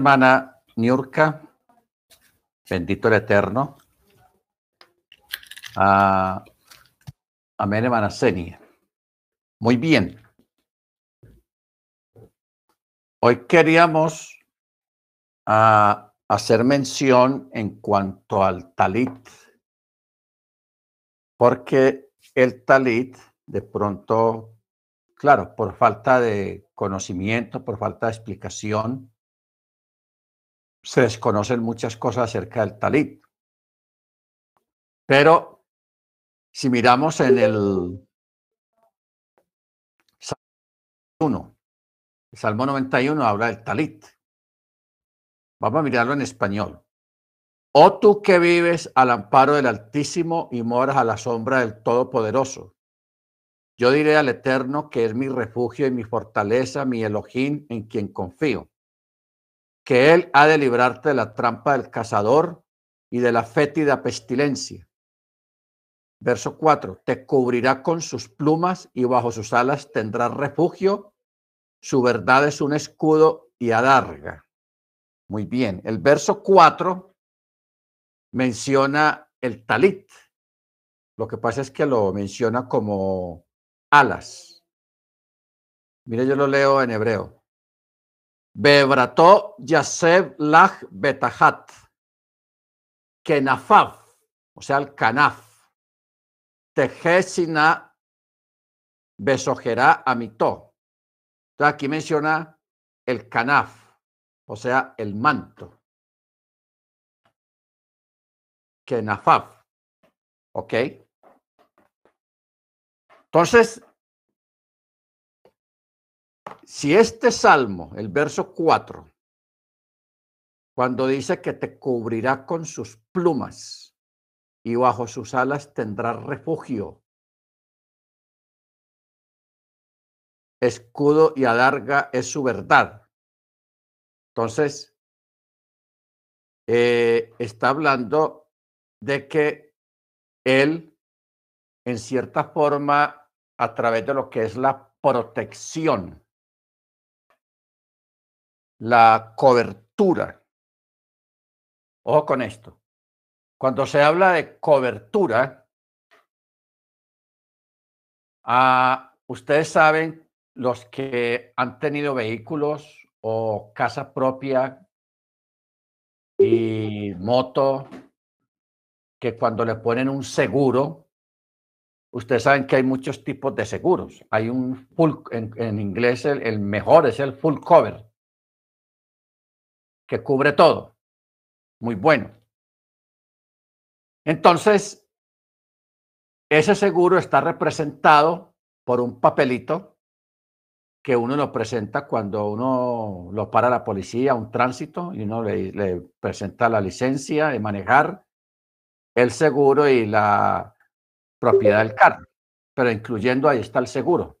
hermana Niurka, bendito el Eterno. Ah, amén, hermana Seni. Muy bien. Hoy queríamos ah, hacer mención en cuanto al talit, porque el talit de pronto, claro, por falta de conocimiento, por falta de explicación, se desconocen muchas cosas acerca del talit. Pero si miramos en el Salmo 1, el Salmo 91 habla del talit. Vamos a mirarlo en español. Oh tú que vives al amparo del Altísimo y moras a la sombra del Todopoderoso. Yo diré al Eterno que es mi refugio y mi fortaleza, mi Elohim en quien confío que él ha de librarte de la trampa del cazador y de la fétida pestilencia. Verso 4, te cubrirá con sus plumas y bajo sus alas tendrás refugio. Su verdad es un escudo y adarga. Muy bien, el verso 4 menciona el talit. Lo que pasa es que lo menciona como alas. Mire, yo lo leo en hebreo. Bebrató Yaseb Lach Betahat, Kenafav, o sea, el Kanaf, Tejesina Besojera Amitó. Entonces aquí menciona el Kanaf, o sea, el manto. Kenafav, ¿ok? Entonces, si este salmo, el verso 4, cuando dice que te cubrirá con sus plumas y bajo sus alas tendrás refugio, escudo y adarga es su verdad. Entonces, eh, está hablando de que él, en cierta forma, a través de lo que es la protección, la cobertura. Ojo con esto. Cuando se habla de cobertura, ah, ustedes saben, los que han tenido vehículos o casa propia y moto, que cuando le ponen un seguro, ustedes saben que hay muchos tipos de seguros. Hay un full, en, inglés el mejor es el full cover que cubre todo. Muy bueno. Entonces, ese seguro está representado por un papelito que uno lo presenta cuando uno lo para la policía, un tránsito, y uno le, presenta la licencia de manejar, el seguro y la propiedad del carro, pero incluyendo ahí está el seguro.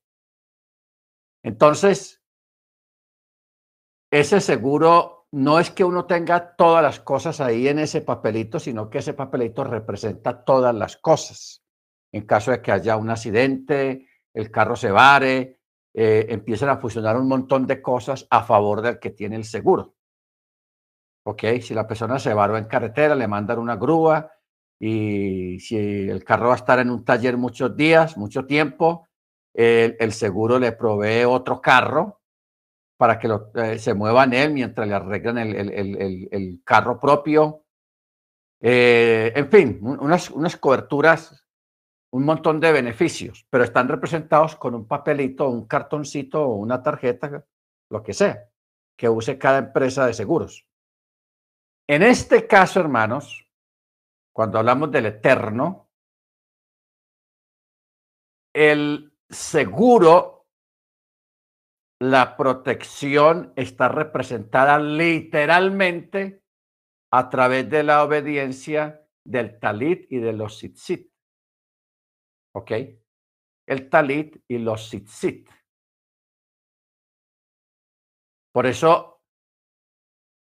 Entonces, ese seguro no es que uno tenga todas las cosas ahí en ese papelito, sino que ese papelito representa todas las cosas. En caso de que haya un accidente, el carro se vare, eh, empiezan a funcionar un montón de cosas a favor del que tiene el seguro. ¿Ok? Si la persona se varó en carretera, le mandan una grúa y si el carro va a estar en un taller muchos días, mucho tiempo, el seguro le provee otro carro para que eh, se mueva en él mientras le arreglan el, carro propio. Eh, en fin, unas, unas coberturas, un montón de beneficios, pero están representados con un papelito, un cartoncito una tarjeta, lo que sea, que use cada empresa de seguros. En este caso, hermanos, cuando hablamos del eterno, el seguro la protección está representada literalmente a través de la obediencia del talit y de los tzitzit. ¿Ok? El talit y los tzitzit. Por eso,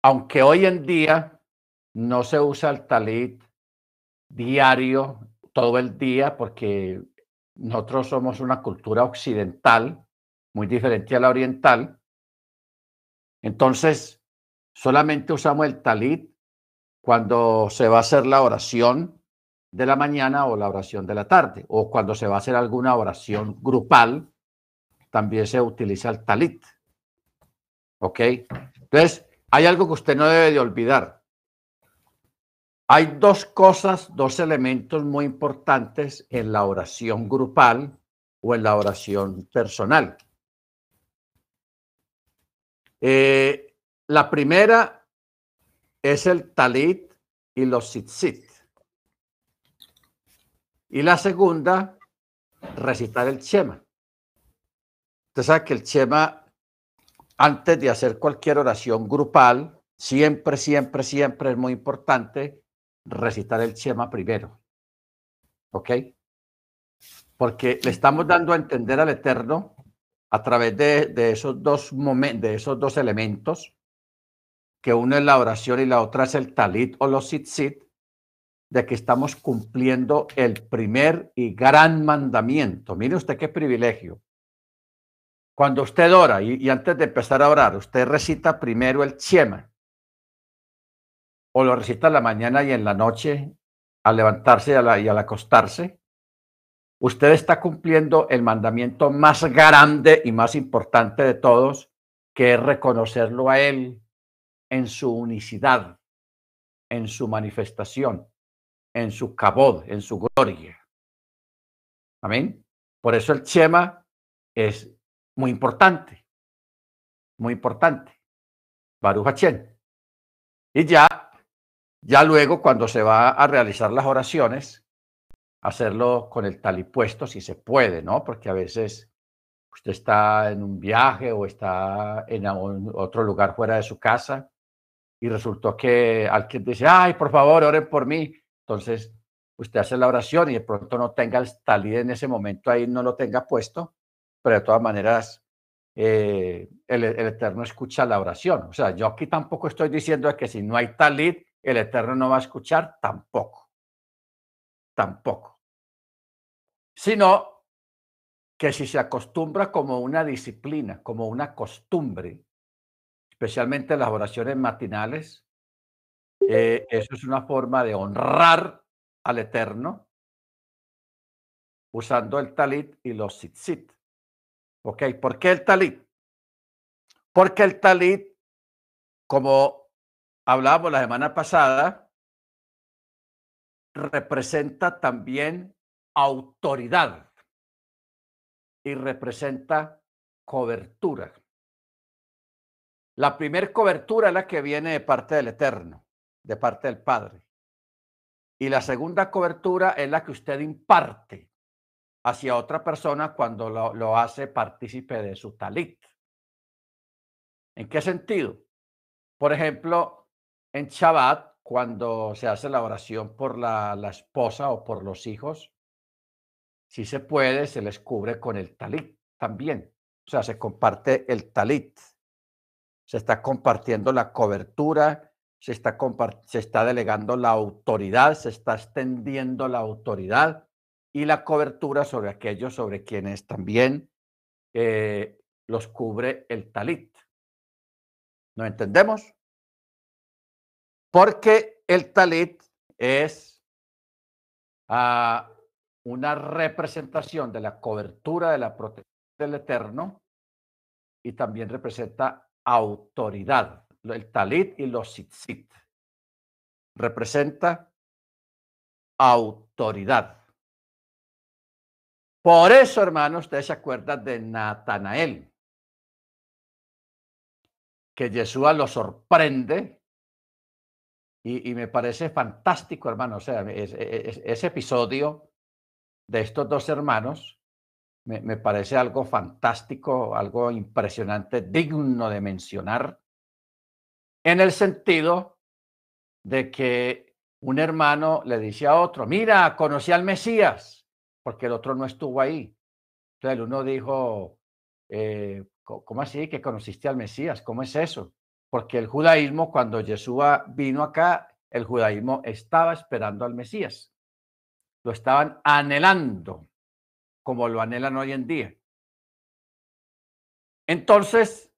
aunque hoy en día no se usa el talit diario, todo el día, porque nosotros somos una cultura occidental, muy diferente a la oriental. Entonces, Solamente usamos el talit cuando se va a hacer la oración de la mañana o la oración de la tarde, o cuando se va a hacer alguna oración grupal, también se utiliza el talit. ¿Ok? Entonces, hay algo que usted no debe de olvidar. Hay dos cosas, dos elementos muy importantes en la oración grupal o en la oración personal. Eh, la primera es el talit y los tzitzit. Y la segunda, recitar el Chema. Usted sabe que el Chema, antes de hacer cualquier oración grupal, siempre, siempre, siempre es muy importante recitar el Chema primero. ¿Ok? Porque le estamos dando a entender al Eterno a través de, esos dos momentos, de esos dos elementos, que uno es la oración y la otra es el talit o los sit de que estamos cumpliendo el primer y gran mandamiento. Mire usted qué privilegio. Cuando usted ora y, antes de empezar a orar, usted recita primero el Chema o lo recita en la mañana y en la noche al levantarse y al acostarse, usted está cumpliendo el mandamiento más grande y más importante de todos, que es reconocerlo a Él en su unicidad, en su manifestación en su cabod, en su gloria. Amén. Por eso el Chema es muy importante, muy importante. Baruch Hachén. Y ya, ya luego cuando se va a realizar las oraciones, hacerlo con el talipuesto si se puede, ¿no? Porque a veces usted está en un viaje o está en otro lugar fuera de su casa y resultó que alguien dice, ay, por favor, oren por mí. Entonces, usted hace la oración y de pronto no tenga el talid en ese momento ahí, no lo tenga puesto, pero de todas maneras, eh, el, Eterno escucha la oración. O sea, yo aquí tampoco estoy diciendo que si no hay talid, el Eterno no va a escuchar, tampoco. Tampoco. Sino que si se acostumbra como una disciplina, como una costumbre, especialmente las oraciones matinales, eh, eso es una forma de honrar al Eterno usando el talit y los tzitzit. ¿Ok? ¿Por qué el talit? Porque el talit, como hablábamos la semana pasada, representa también autoridad y representa cobertura. La primer cobertura es la que viene de parte del Eterno de parte del Padre. Y la segunda cobertura es la que usted imparte hacia otra persona cuando lo, hace partícipe de su talit. ¿En qué sentido? Por ejemplo, en Shabbat, cuando se hace la oración por la, la esposa o por los hijos, si se puede, se les cubre con el talit también. O sea, se comparte el talit. Se está compartiendo la cobertura se está, se está delegando la autoridad, se está extendiendo la autoridad y la cobertura sobre aquellos sobre quienes también eh, los cubre el talit. ¿No entendemos? Porque el talit es ah, una representación de la cobertura de la protección del Eterno y también representa autoridad el talit y los tzitzit. Representa autoridad. Por eso, hermanos, ustedes se acuerdan de Natanael, que Yeshua lo sorprende y, me parece fantástico, hermano. Sea, ese episodio de estos dos hermanos me, parece algo fantástico, algo impresionante, digno de mencionar en el sentido de que un hermano le dice a otro, mira, conocí al Mesías, porque el otro no estuvo ahí. Entonces el uno dijo, eh, ¿cómo así que conociste al Mesías? ¿Cómo es eso? Porque el judaísmo, cuando Yeshua vino acá, el judaísmo estaba esperando al Mesías. Lo estaban anhelando, como lo anhelan hoy en día. Entonces,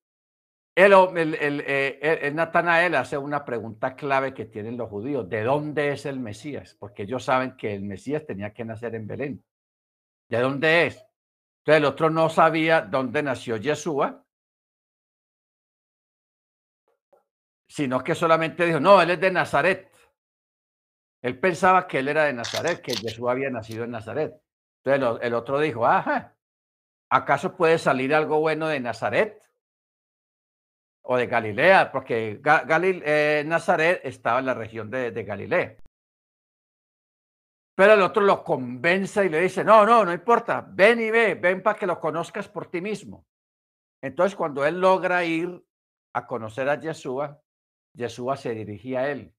El, el, el, eh, Natanael hace una pregunta clave que tienen los judíos. ¿De dónde es el Mesías? Porque ellos saben que el Mesías tenía que nacer en Belén. ¿De dónde es? Entonces el otro no sabía dónde nació Yeshua, sino que solamente dijo, no, él es de Nazaret. Él pensaba que él era de Nazaret, que Jesús había nacido en Nazaret. Entonces el, otro dijo, ajá, ¿acaso puede salir algo bueno de Nazaret? O de Galilea, porque eh, Nazaret estaba en la región de, Galilea. Pero el otro lo convence y le dice, no, no, no importa, ven y ve, ven para que lo conozcas por ti mismo. Entonces cuando él logra ir a conocer a Yeshua, Yeshua se dirigía a él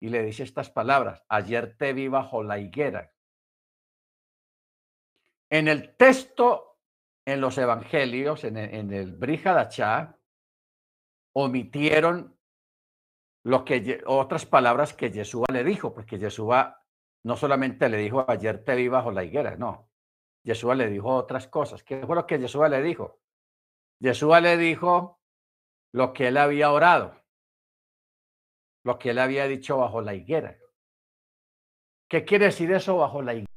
y le dice estas palabras, ayer te vi bajo la higuera. En el texto, en los evangelios, en el, en el Brihadachá, omitieron lo que, otras palabras que Yeshua le dijo, porque Yeshua no solamente le dijo, ayer te vi bajo la higuera, no. Yeshua le dijo otras cosas. ¿Qué fue lo que Yeshua le dijo? Yeshua le dijo lo que él había orado lo que él había dicho bajo la higuera. ¿Qué quiere decir eso bajo la higuera?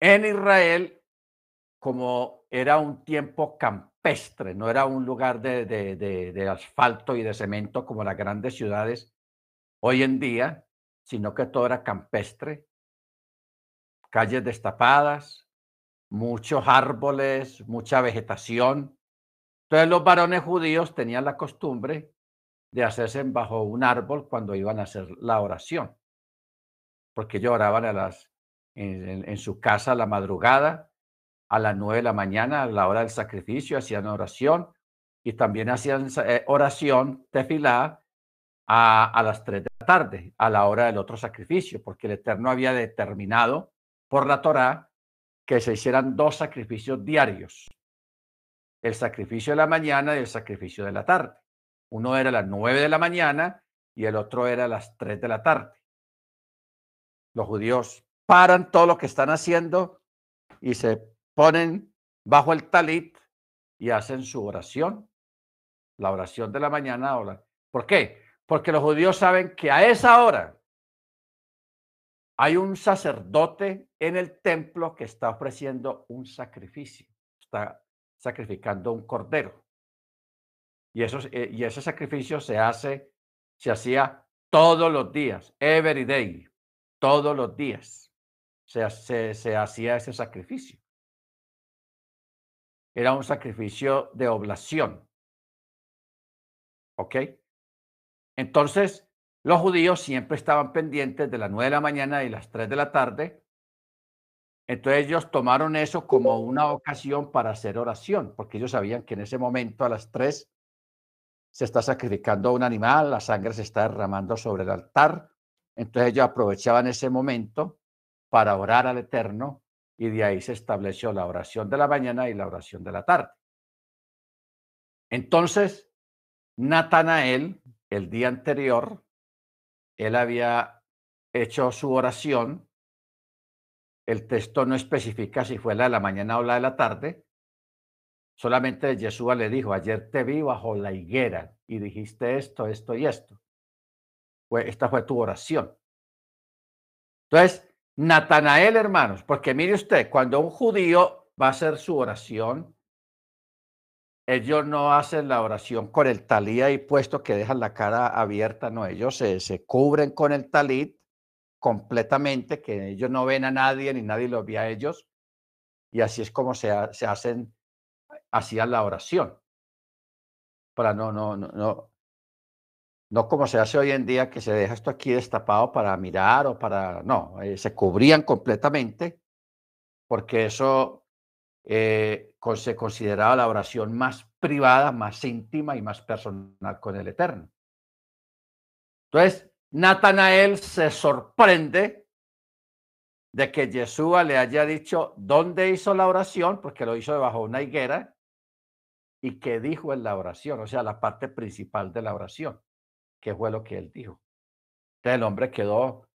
En Israel, como era un tiempo campestre, no era un lugar de, de, asfalto y de cemento como las grandes ciudades hoy en día, sino que todo era campestre, calles destapadas, muchos árboles, mucha vegetación. Entonces los varones judíos tenían la costumbre de hacerse bajo un árbol cuando iban a hacer la oración, porque las, en, su casa a la madrugada, a las nueve de la mañana, a la hora del sacrificio, hacían oración y también hacían eh, oración, tefilá, a, a las tres de la tarde, a la hora del otro sacrificio, porque el Eterno había determinado por la Torá que se hicieran dos sacrificios diarios, el sacrificio de la mañana y el sacrificio de la tarde. Uno era a las nueve de la mañana y el otro era a las tres de la tarde. Los judíos paran todo lo que están haciendo y se ponen bajo el talit y hacen su oración, la oración de la mañana. ¿Por qué? Porque los judíos saben que a esa hora hay un sacerdote en el templo que está ofreciendo un sacrificio, está sacrificando un cordero. Y, eso, eh, y ese sacrificio se hace, se hacía todos los días, every day, todos los días se, se, se hacía ese sacrificio. Era un sacrificio de oblación. ¿Ok? Entonces, los judíos siempre estaban pendientes de las nueve de la mañana y las tres de la tarde. Entonces ellos tomaron eso como una ocasión para hacer oración, porque ellos sabían que en ese momento a las tres se está sacrificando un animal, la sangre se está derramando sobre el altar. Entonces ellos aprovechaban ese momento para orar al Eterno y de ahí se estableció la oración de la mañana y la oración de la tarde. Entonces, Natanael, el día anterior, él había hecho su oración. El texto no especifica si fue la de la mañana o la de la tarde, Solamente Yeshua le dijo, ayer te vi bajo la higuera y dijiste esto, esto y esto. Pues esta fue tu oración. Entonces, Natanael, hermanos, porque mire usted, cuando un judío va a hacer su oración, ellos no hacen la oración con el talí ahí puesto que dejan la cara abierta, no, ellos se, se cubren con el talit completamente, que ellos no ven a nadie ni nadie los ve a ellos, y así es como se, se hacen hacían la oración. Para no, no, no, no, no como se hace hoy en día que se deja esto aquí destapado para mirar o para, no, eh, se cubrían completamente porque eso eh, se consideraba la oración más privada, más íntima y más personal con el Eterno. Entonces, Natanael se sorprende de que Yeshua le haya dicho dónde hizo la oración, porque lo hizo debajo de una higuera, y qué dijo en la oración, o sea, la parte principal de la oración, qué fue lo que él dijo. Entonces el hombre quedó,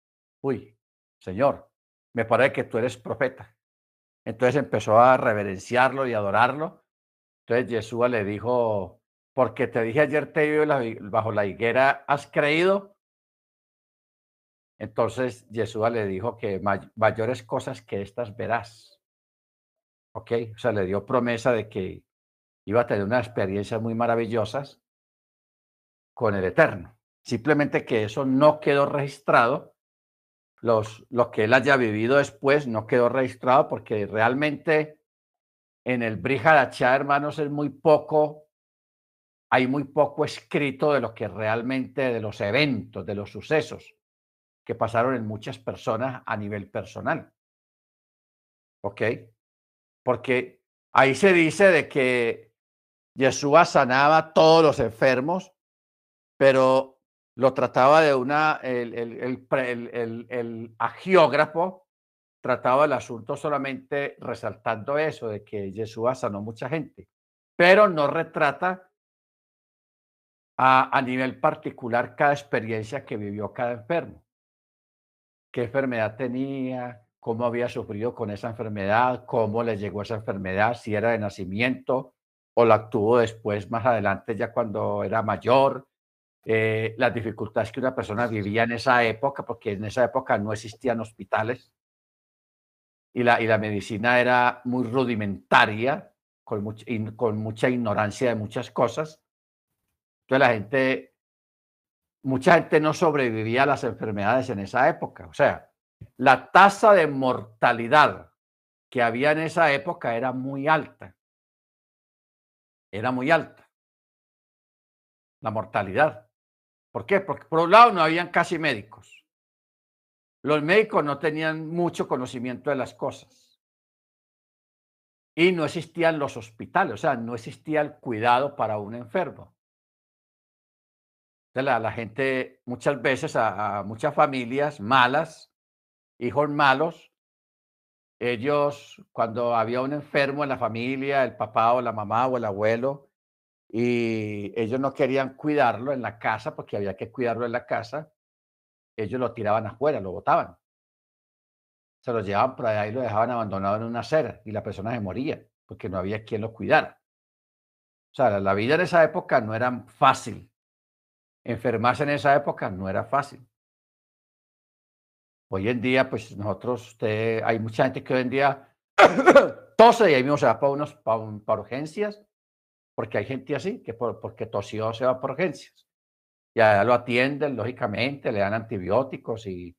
uy, Señor, me parece que tú eres profeta. Entonces empezó a reverenciarlo y adorarlo Entonces Yeshua le dijo, porque te dije ayer te vi bajo la higuera, ¿has creído? Entonces Yeshua le dijo que mayores cosas que estas verás. ¿Ok? O sea, le dio promesa de que iba a tener unas experiencias muy maravillosas con el Eterno. Simplemente que eso no quedó registrado. Los, lo que él haya vivido después no quedó registrado porque realmente en el Brihadachá, hermanos, es muy poco, hay muy poco escrito de lo que realmente, de los eventos, de los sucesos que pasaron en muchas personas a nivel personal. ¿Ok? Porque ahí se dice de que Yeshua sanaba todos los enfermos, pero lo trataba de una, el, el, el, el, agiógrafo trataba el asunto solamente resaltando eso, de que Yeshua sanó mucha gente, pero no retrata a, a nivel particular cada experiencia que vivió cada enfermo. Qué enfermedad tenía, cómo había sufrido con esa enfermedad, cómo le llegó esa enfermedad, si era de nacimiento o la tuvo después, más adelante, ya cuando era mayor, eh, las dificultades que una persona vivía en esa época, porque en esa época no existían hospitales y la, y la medicina era muy rudimentaria, con, con mucha ignorancia de muchas cosas. Entonces la gente mucha gente no sobrevivía a las enfermedades en esa época. O sea, la tasa de mortalidad que había en esa época era muy alta. Era muy alta. La mortalidad. ¿Por qué? Porque por un lado no habían casi médicos. Los médicos no tenían mucho conocimiento de las cosas. Y no existían los hospitales, o sea, no existía el cuidado para un enfermo la, la gente muchas veces, a, muchas familias malas, hijos malos, ellos cuando había un enfermo en la familia, el papá o la mamá o el abuelo, y ellos no querían cuidarlo en la casa porque había que cuidarlo en la casa, ellos lo tiraban afuera, lo botaban. Se lo llevaban por allá y lo dejaban abandonado en una acera y la persona se moría porque no había quien lo cuidara. O sea, la vida en esa época no era fácil enfermarse en esa época no era fácil. Hoy en día, pues nosotros, usted, hay mucha gente que hoy en día tose y ahí mismo se va para, unos, para, urgencias, porque hay gente así, que porque tosió se va por urgencias. Ya lo atienden, lógicamente, le dan antibióticos, y,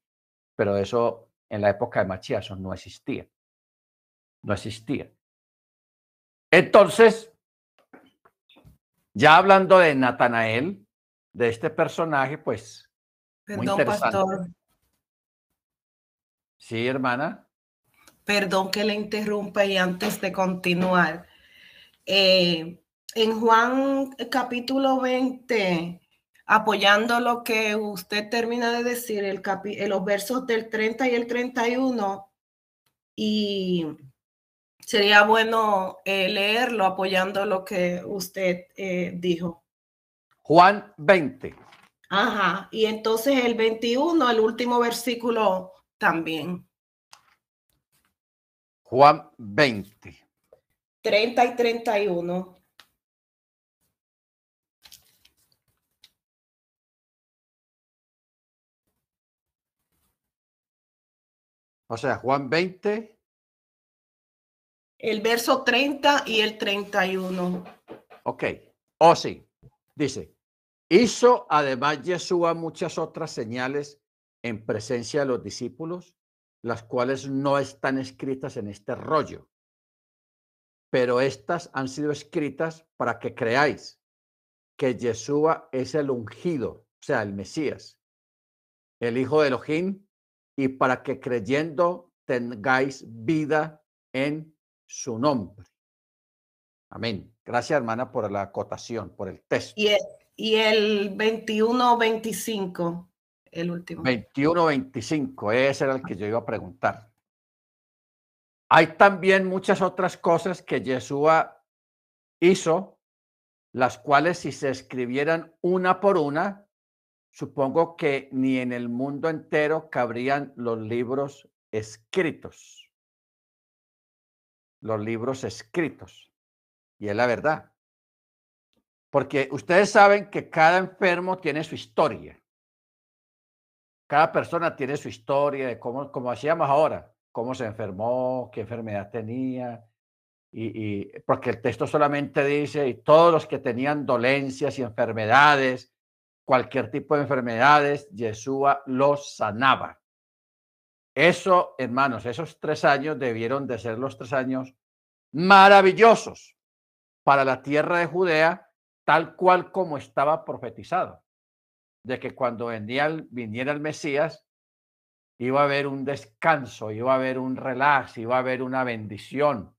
pero eso en la época de Machía, eso no existía. No existía. Entonces, ya hablando de Natanael, de este personaje, pues. Perdón, pastor. Sí, hermana. Perdón que le interrumpa y antes de continuar. Eh, en Juan capítulo 20, apoyando lo que usted termina de decir, el eh, los versos del 30 y el 31, y sería bueno eh, leerlo apoyando lo que usted dijo. Juan 20. Ajá, y entonces el 21, el último versículo también. Juan 20. 30 y 31. O sea, Juan 20. El verso 30 y el 31. Ok. O oh, sí. Dice, Hizo además Yeshua muchas otras señales en presencia de los discípulos, las cuales no están escritas en este rollo, pero estas han sido escritas para que creáis que Yeshua es el ungido, o sea, el Mesías, el Hijo de Elohim, y para que creyendo tengáis vida en su nombre. Amén. Gracias, hermana, por la acotación, por el texto. Y el 21-25, el último. 21-25, ese era el que yo iba a preguntar. Hay también muchas otras cosas que Yeshua hizo, las cuales si se escribieran una por una, supongo que ni en el mundo entero cabrían los libros escritos. Los libros escritos. Y es la verdad. Porque ustedes saben que cada enfermo tiene su historia. Cada persona tiene su historia de cómo, como hacíamos ahora, cómo se enfermó, qué enfermedad tenía. Y, y, porque el texto solamente dice, y todos los que tenían dolencias y enfermedades, cualquier tipo de enfermedades, Yeshua los sanaba. Eso, hermanos, esos tres años debieron de ser los tres años maravillosos para la tierra de Judea, tal cual como estaba profetizado, de que cuando venía viniera el Mesías, iba a haber un descanso, iba a haber un relax, iba a haber una bendición,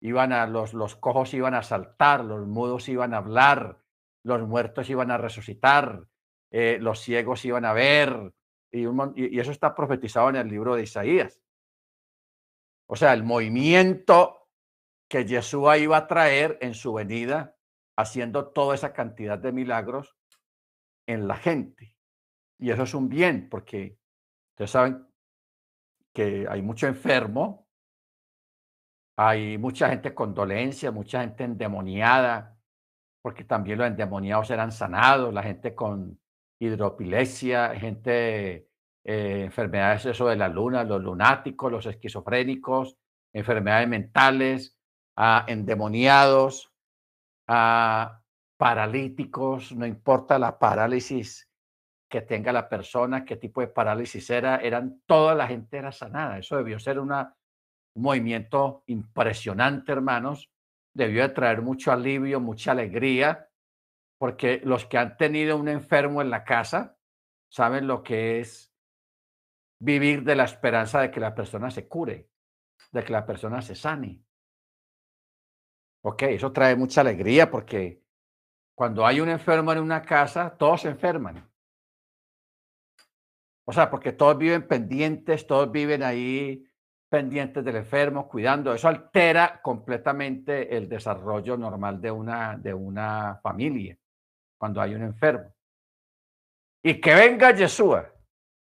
iban a los, los cojos iban a saltar, los mudos iban a hablar, los muertos iban a resucitar, eh, los ciegos iban a ver, y, eso está profetizado en el libro de Isaías. O sea, el movimiento que Yeshua iba a traer en su venida, haciendo toda esa cantidad de milagros en la gente. Y eso es un bien, porque ustedes saben que hay mucho enfermo, hay mucha gente con dolencia, mucha gente endemoniada, porque también los endemoniados eran sanados, la gente con hidropilesia, gente, eh, enfermedades eso de la luna, los lunáticos, los esquizofrénicos, enfermedades mentales, a endemoniados, a paralíticos, no importa la parálisis que tenga la persona, qué tipo de parálisis era, eran toda la gente era sanada. Eso debió ser un movimiento impresionante, hermanos. Debió de traer mucho alivio, mucha alegría porque los que han tenido un enfermo en la casa saben lo que es vivir de la esperanza de que la persona se cure, de que la persona se sane. Ok, eso trae mucha alegría porque cuando hay un enfermo en una casa, todos se enferman. O sea, porque todos viven pendientes, todos viven ahí pendientes del enfermo, cuidando. Eso altera completamente el desarrollo normal de una, de una familia cuando hay un enfermo. Y que venga Yeshua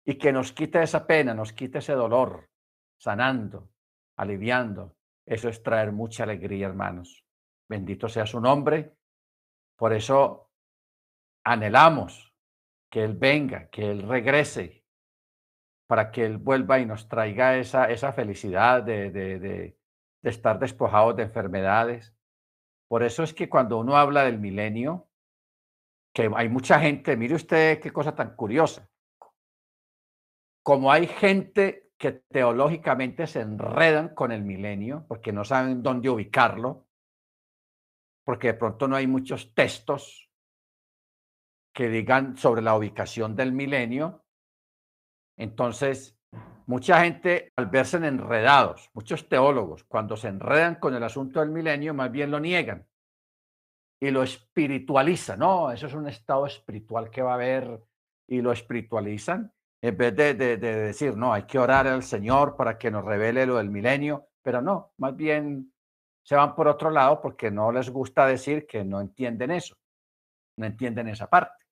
y que nos quite esa pena, nos quite ese dolor, sanando, aliviando. Eso es traer mucha alegría, hermanos. Bendito sea su nombre. Por eso anhelamos que Él venga, que Él regrese, para que Él vuelva y nos traiga esa, esa felicidad de, de, de, estar despojados de enfermedades. Por eso es que cuando uno habla del milenio, que hay mucha gente, mire usted qué cosa tan curiosa, como hay gente que teológicamente se enredan con el milenio porque no saben dónde ubicarlo, porque de pronto no hay muchos textos que digan sobre la ubicación del milenio. Entonces, mucha gente al verse enredados, muchos teólogos, cuando se enredan con el asunto del milenio, más bien lo niegan y lo espiritualizan. No, eso es un estado espiritual que va a haber y lo espiritualizan en vez de, de, decir, no, hay que orar al Señor para que nos revele lo del milenio, pero no, más bien se van por otro lado porque no les gusta decir que no entienden eso, no entienden esa parte.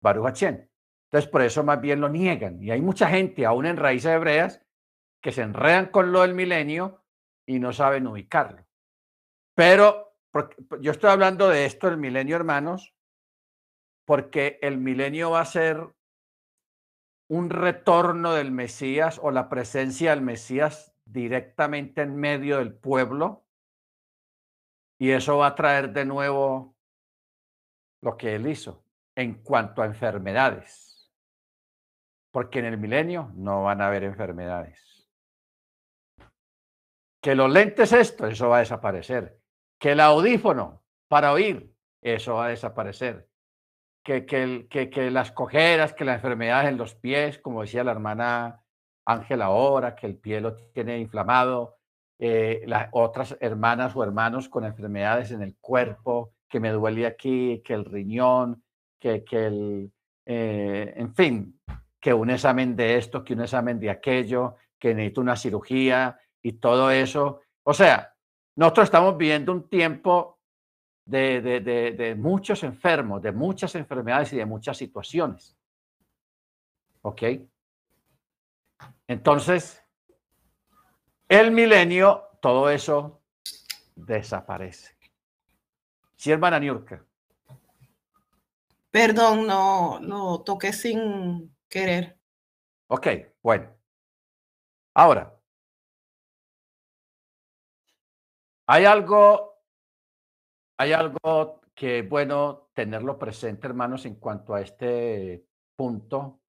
Baruch Entonces, por eso más bien lo niegan. Y hay mucha gente, aún en raíces hebreas, que se enredan con lo del milenio y no saben ubicarlo. Pero yo estoy hablando de esto, el milenio, hermanos, porque el milenio va a ser un retorno del Mesías o la presencia del Mesías directamente en medio del pueblo. Y eso va a traer de nuevo lo que él hizo en cuanto a enfermedades. Porque en el milenio no van a haber enfermedades. Que los lentes esto, eso va a desaparecer que el audífono para oír, eso va a desaparecer. Que, que, que, que las cojeras, que las enfermedades en los pies, como decía la hermana Ángela ahora, que el pie lo tiene inflamado, eh, las otras hermanas o hermanos con enfermedades en el cuerpo, que me duele aquí, que el riñón, que, que el, eh, en fin, que un examen de esto, que un examen de aquello, que necesito una cirugía y todo eso. O sea, nosotros estamos viviendo un tiempo de, de, muchos enfermos, de muchas enfermedades y de muchas situaciones. ¿Ok? Entonces, el milenio, todo eso desaparece. Sí, hermana Niurka. Perdón, no, lo toqué sin querer. Ok, bueno. Ahora, hay algo, hay algo que es bueno tenerlo presente, hermanos, en cuanto a este punto.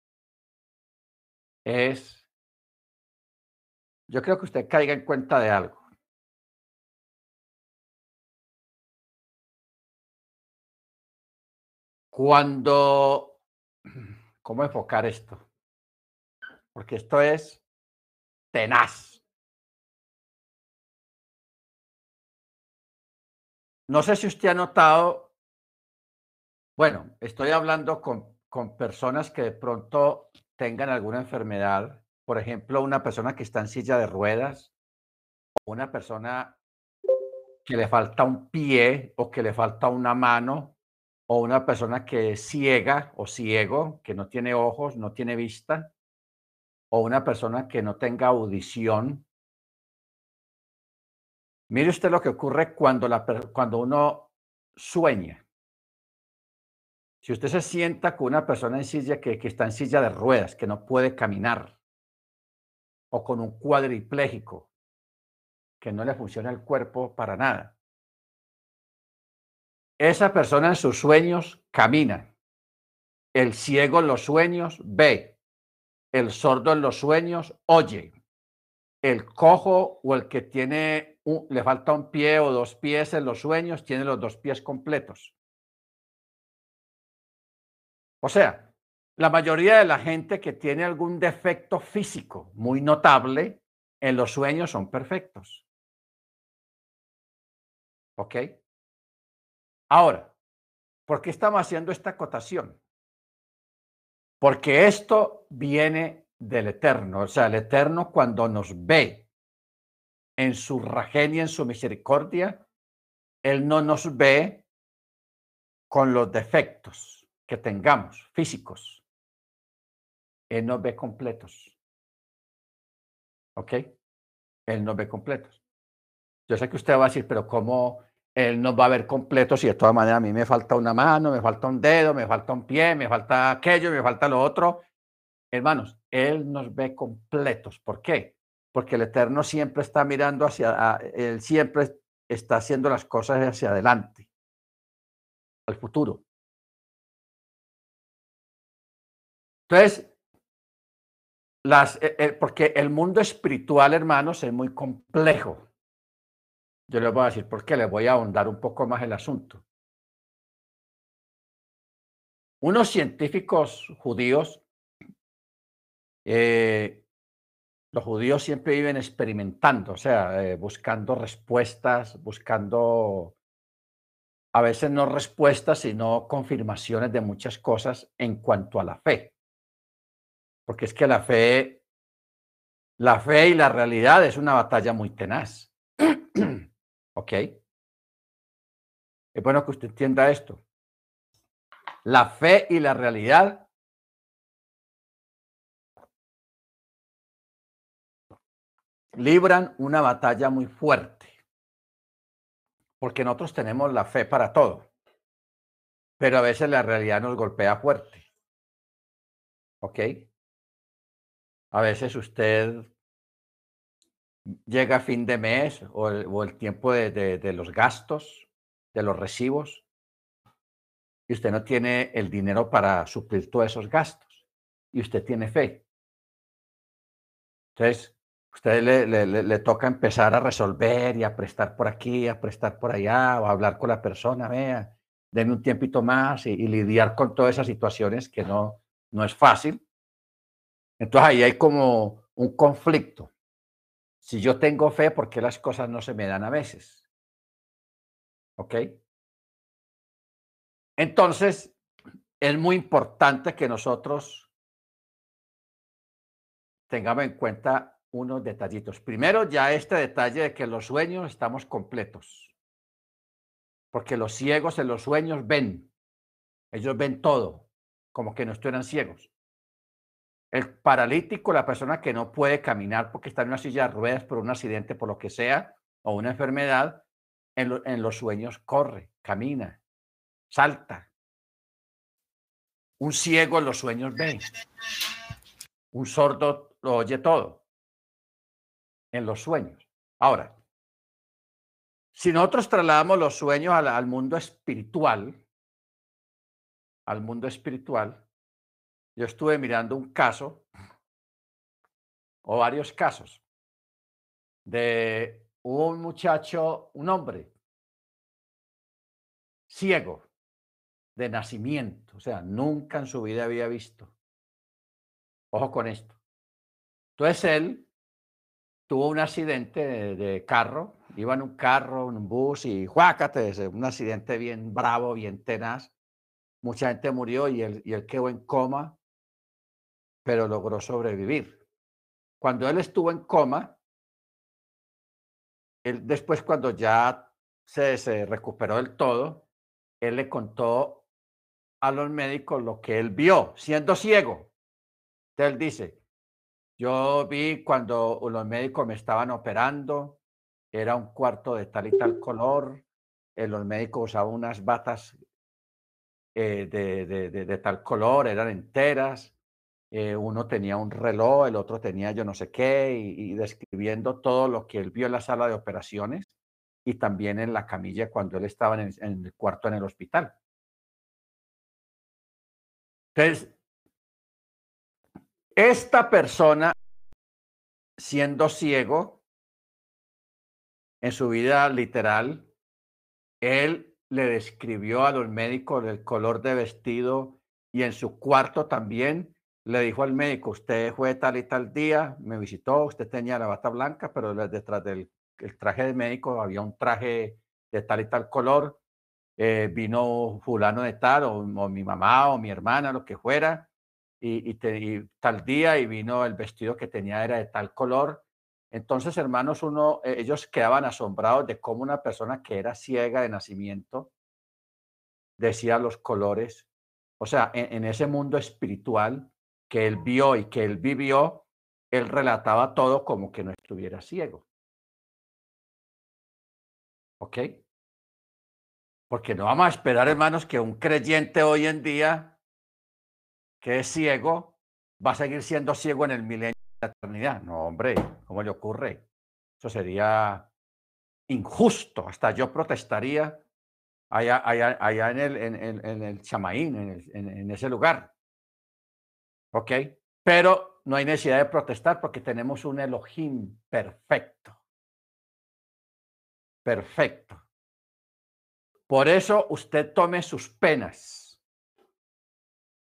Es, yo creo que usted caiga en cuenta de algo. Cuando, ¿cómo enfocar esto? Porque esto es tenaz. No sé si usted ha notado, bueno, estoy hablando con, con personas que de pronto tengan alguna enfermedad, por ejemplo, una persona que está en silla de ruedas, una persona que le falta un pie o que le falta una mano, o una persona que es ciega o ciego, que no tiene ojos, no tiene vista, o una persona que no tenga audición. Mire usted lo que ocurre cuando, la, cuando uno sueña. Si usted se sienta con una persona en silla que, que está en silla de ruedas, que no puede caminar, o con un cuadripléjico, que no le funciona el cuerpo para nada, esa persona en sus sueños camina. El ciego en los sueños ve. El sordo en los sueños oye. El cojo o el que tiene le falta un pie o dos pies en los sueños tiene los dos pies completos. O sea, la mayoría de la gente que tiene algún defecto físico muy notable en los sueños son perfectos. ¿Ok? Ahora, ¿por qué estamos haciendo esta acotación? Porque esto viene del Eterno, o sea, el Eterno cuando nos ve en su rajenia, en su misericordia, Él no nos ve con los defectos que tengamos físicos. Él nos ve completos. ¿Ok? Él nos ve completos. Yo sé que usted va a decir, pero ¿cómo él nos va a ver completo si de todas maneras a mí me falta una mano, me falta un dedo, me falta un pie, me falta aquello, me falta lo otro. Hermanos, Él nos ve completos. ¿Por qué? Porque el Eterno siempre está mirando hacia, Él siempre está haciendo las cosas hacia adelante, al futuro. Entonces, las, eh, eh, porque el mundo espiritual, hermanos, es muy complejo. Yo les voy a decir por qué, les voy a ahondar un poco más el asunto. Unos científicos judíos, eh, los judíos siempre viven experimentando, o sea, buscando respuestas, buscando a veces no respuestas, sino confirmaciones de muchas cosas en cuanto a la fe. Porque es que la fe, la fe y la realidad es una batalla muy tenaz. ¿Ok? Es bueno que usted entienda esto. La fe y la realidad libran una batalla muy fuerte. Porque nosotros tenemos la fe para todo. Pero a veces la realidad nos golpea fuerte. ¿Ok? A veces usted llega a fin de mes o el, tiempo de, los gastos, de los recibos, y usted no tiene el dinero para suplir todos esos gastos, y usted tiene fe. Entonces, usted le, toca empezar a resolver y a prestar por aquí, a prestar por allá, o a hablar con la persona, vea, denme un tiempito más y, y lidiar con todas esas situaciones que no, no es fácil. Entonces ahí hay como un conflicto si yo tengo fe, ¿por qué las cosas no se me dan a veces? ¿Ok? Entonces, es muy importante que nosotros tengamos en cuenta unos detallitos. Primero, ya este detalle de que los sueños estamos completos. Porque los ciegos en los sueños ven. Ellos ven todo, como que no estuvieran ciegos. El paralítico, la persona que no puede caminar porque está en una silla de ruedas por un accidente, por lo que sea, o una enfermedad, en, los sueños corre, camina, salta. Un ciego en los sueños ve. Un sordo lo oye todo. En los sueños. Ahora, si nosotros trasladamos los sueños al, al mundo espiritual, al mundo espiritual, yo estuve mirando un caso o varios casos de un muchacho, un hombre ciego de nacimiento, o sea, nunca en su vida había visto. Ojo con esto. Entonces él tuvo un accidente de, carro, iba en un carro, en un bus y juácate, un accidente bien bravo, bien tenaz. Mucha gente murió y él, y él quedó en coma, pero logró sobrevivir. Cuando él estuvo en coma, él después cuando ya se, se recuperó del todo, él le contó a los médicos lo que él vio siendo ciego. Entonces él dice, yo vi cuando los médicos me estaban operando, era un cuarto de tal y tal color, eh, los médicos usaban unas batas eh, de, de, de, tal color, eran enteras, eh, uno tenía un reloj, el otro tenía yo no sé qué, y, describiendo todo lo que él vio en la sala de operaciones y también en la camilla cuando él estaba en el cuarto en el hospital. Entonces, esta persona, siendo ciego, en su vida literal, él le describió a los médicos el color de vestido y en su cuarto también le dijo al médico, usted fue tal y tal día, me visitó, usted tenía la bata blanca, pero detrás del traje de médico había un traje de tal y tal color, eh, vino fulano de tal, o, mi mamá o mi hermana, lo que fuera, y, tal día, y vino el vestido que tenía era de tal color. Entonces, hermanos, uno, eh, ellos quedaban asombrados de cómo una persona que era ciega de nacimiento decía los colores. O sea, en ese mundo espiritual que él vio y que él vivió, él relataba todo como que no estuviera ciego. ¿Ok? Porque no vamos a esperar, hermanos, que un creyente hoy en día que es ciego va a seguir siendo ciego en el milenio de la eternidad. No, hombre, ¿cómo le ocurre? Eso sería injusto. Hasta yo protestaría allá, allá, allá en, el, en, en, el Chamaín, en, en ese lugar. ¿Ok? Pero no hay necesidad de protestar porque tenemos un Elohim perfecto. Perfecto. Por eso usted tome sus penas.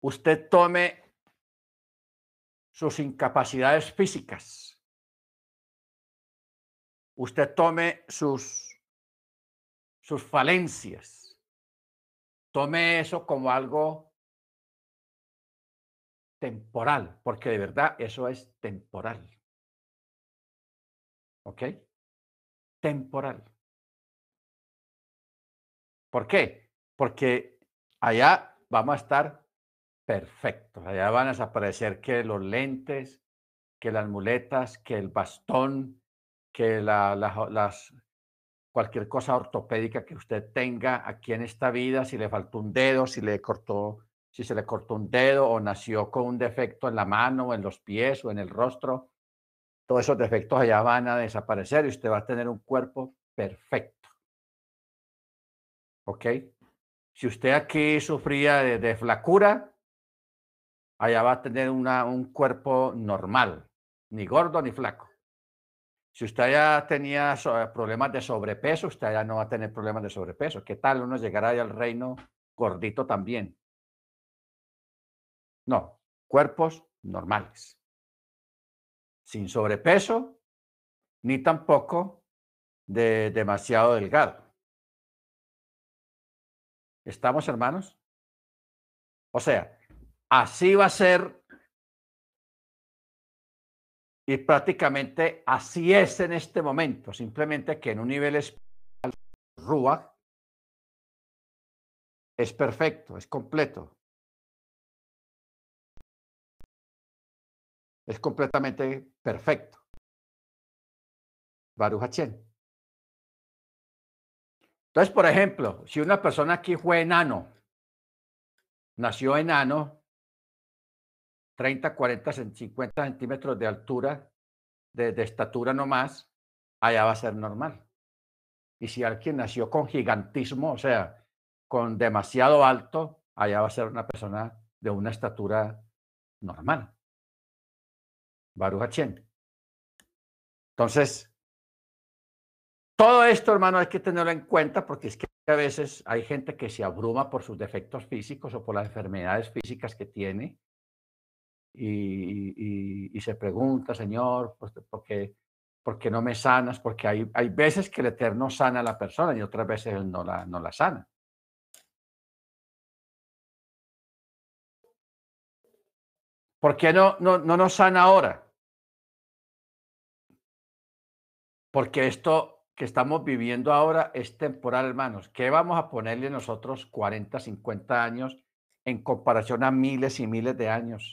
Usted tome sus incapacidades físicas. Usted tome sus, sus falencias. Tome eso como algo temporal, porque de verdad eso es temporal. ¿Ok? Temporal. ¿Por qué? Porque allá vamos a estar perfectos. Allá van a desaparecer que los lentes, que las muletas, que el bastón, que la, las, cualquier cosa ortopédica que usted tenga aquí en esta vida, si le faltó un dedo, si le cortó, si se le cortó un dedo o nació con un defecto en la mano, o en los pies o en el rostro, todos esos defectos allá van a desaparecer y usted va a tener un cuerpo perfecto. ¿Ok? Si usted aquí sufría de, flacura, allá va a tener una, un cuerpo normal, ni gordo ni flaco. Si usted ya tenía problemas de sobrepeso, usted ya no va a tener problemas de sobrepeso. ¿Qué tal uno llegará al reino gordito también? No, cuerpos normales. Sin sobrepeso, ni tampoco de demasiado delgado. ¿Estamos, hermanos? O sea, así va a ser y prácticamente así es en este momento, simplemente que en un nivel espiritual, Rúa es perfecto, es completo. Es completamente perfecto. Baruch Entonces, por ejemplo, si una persona aquí fue enano, nació enano, 30, 40, 50 centímetros de altura, de, de estatura no más, allá va a ser normal. Y si alguien nació con gigantismo, o sea, con demasiado alto, allá va a ser una persona de una estatura normal. Baruch Entonces, todo esto, hermano, hay que tenerlo en cuenta porque es que a veces hay gente que se abruma por sus defectos físicos o por las enfermedades físicas que tiene y, se pregunta, Señor, pues, ¿por qué, ¿por qué, no me sanas? Porque hay, hay veces que el Eterno sana a la persona y otras veces Él no la, no la sana. ¿Por qué no, no, no nos sana ahora? Porque esto que estamos viviendo ahora es temporal, hermanos. ¿Qué vamos a ponerle nosotros 40, 50 años en comparación a miles y miles de años?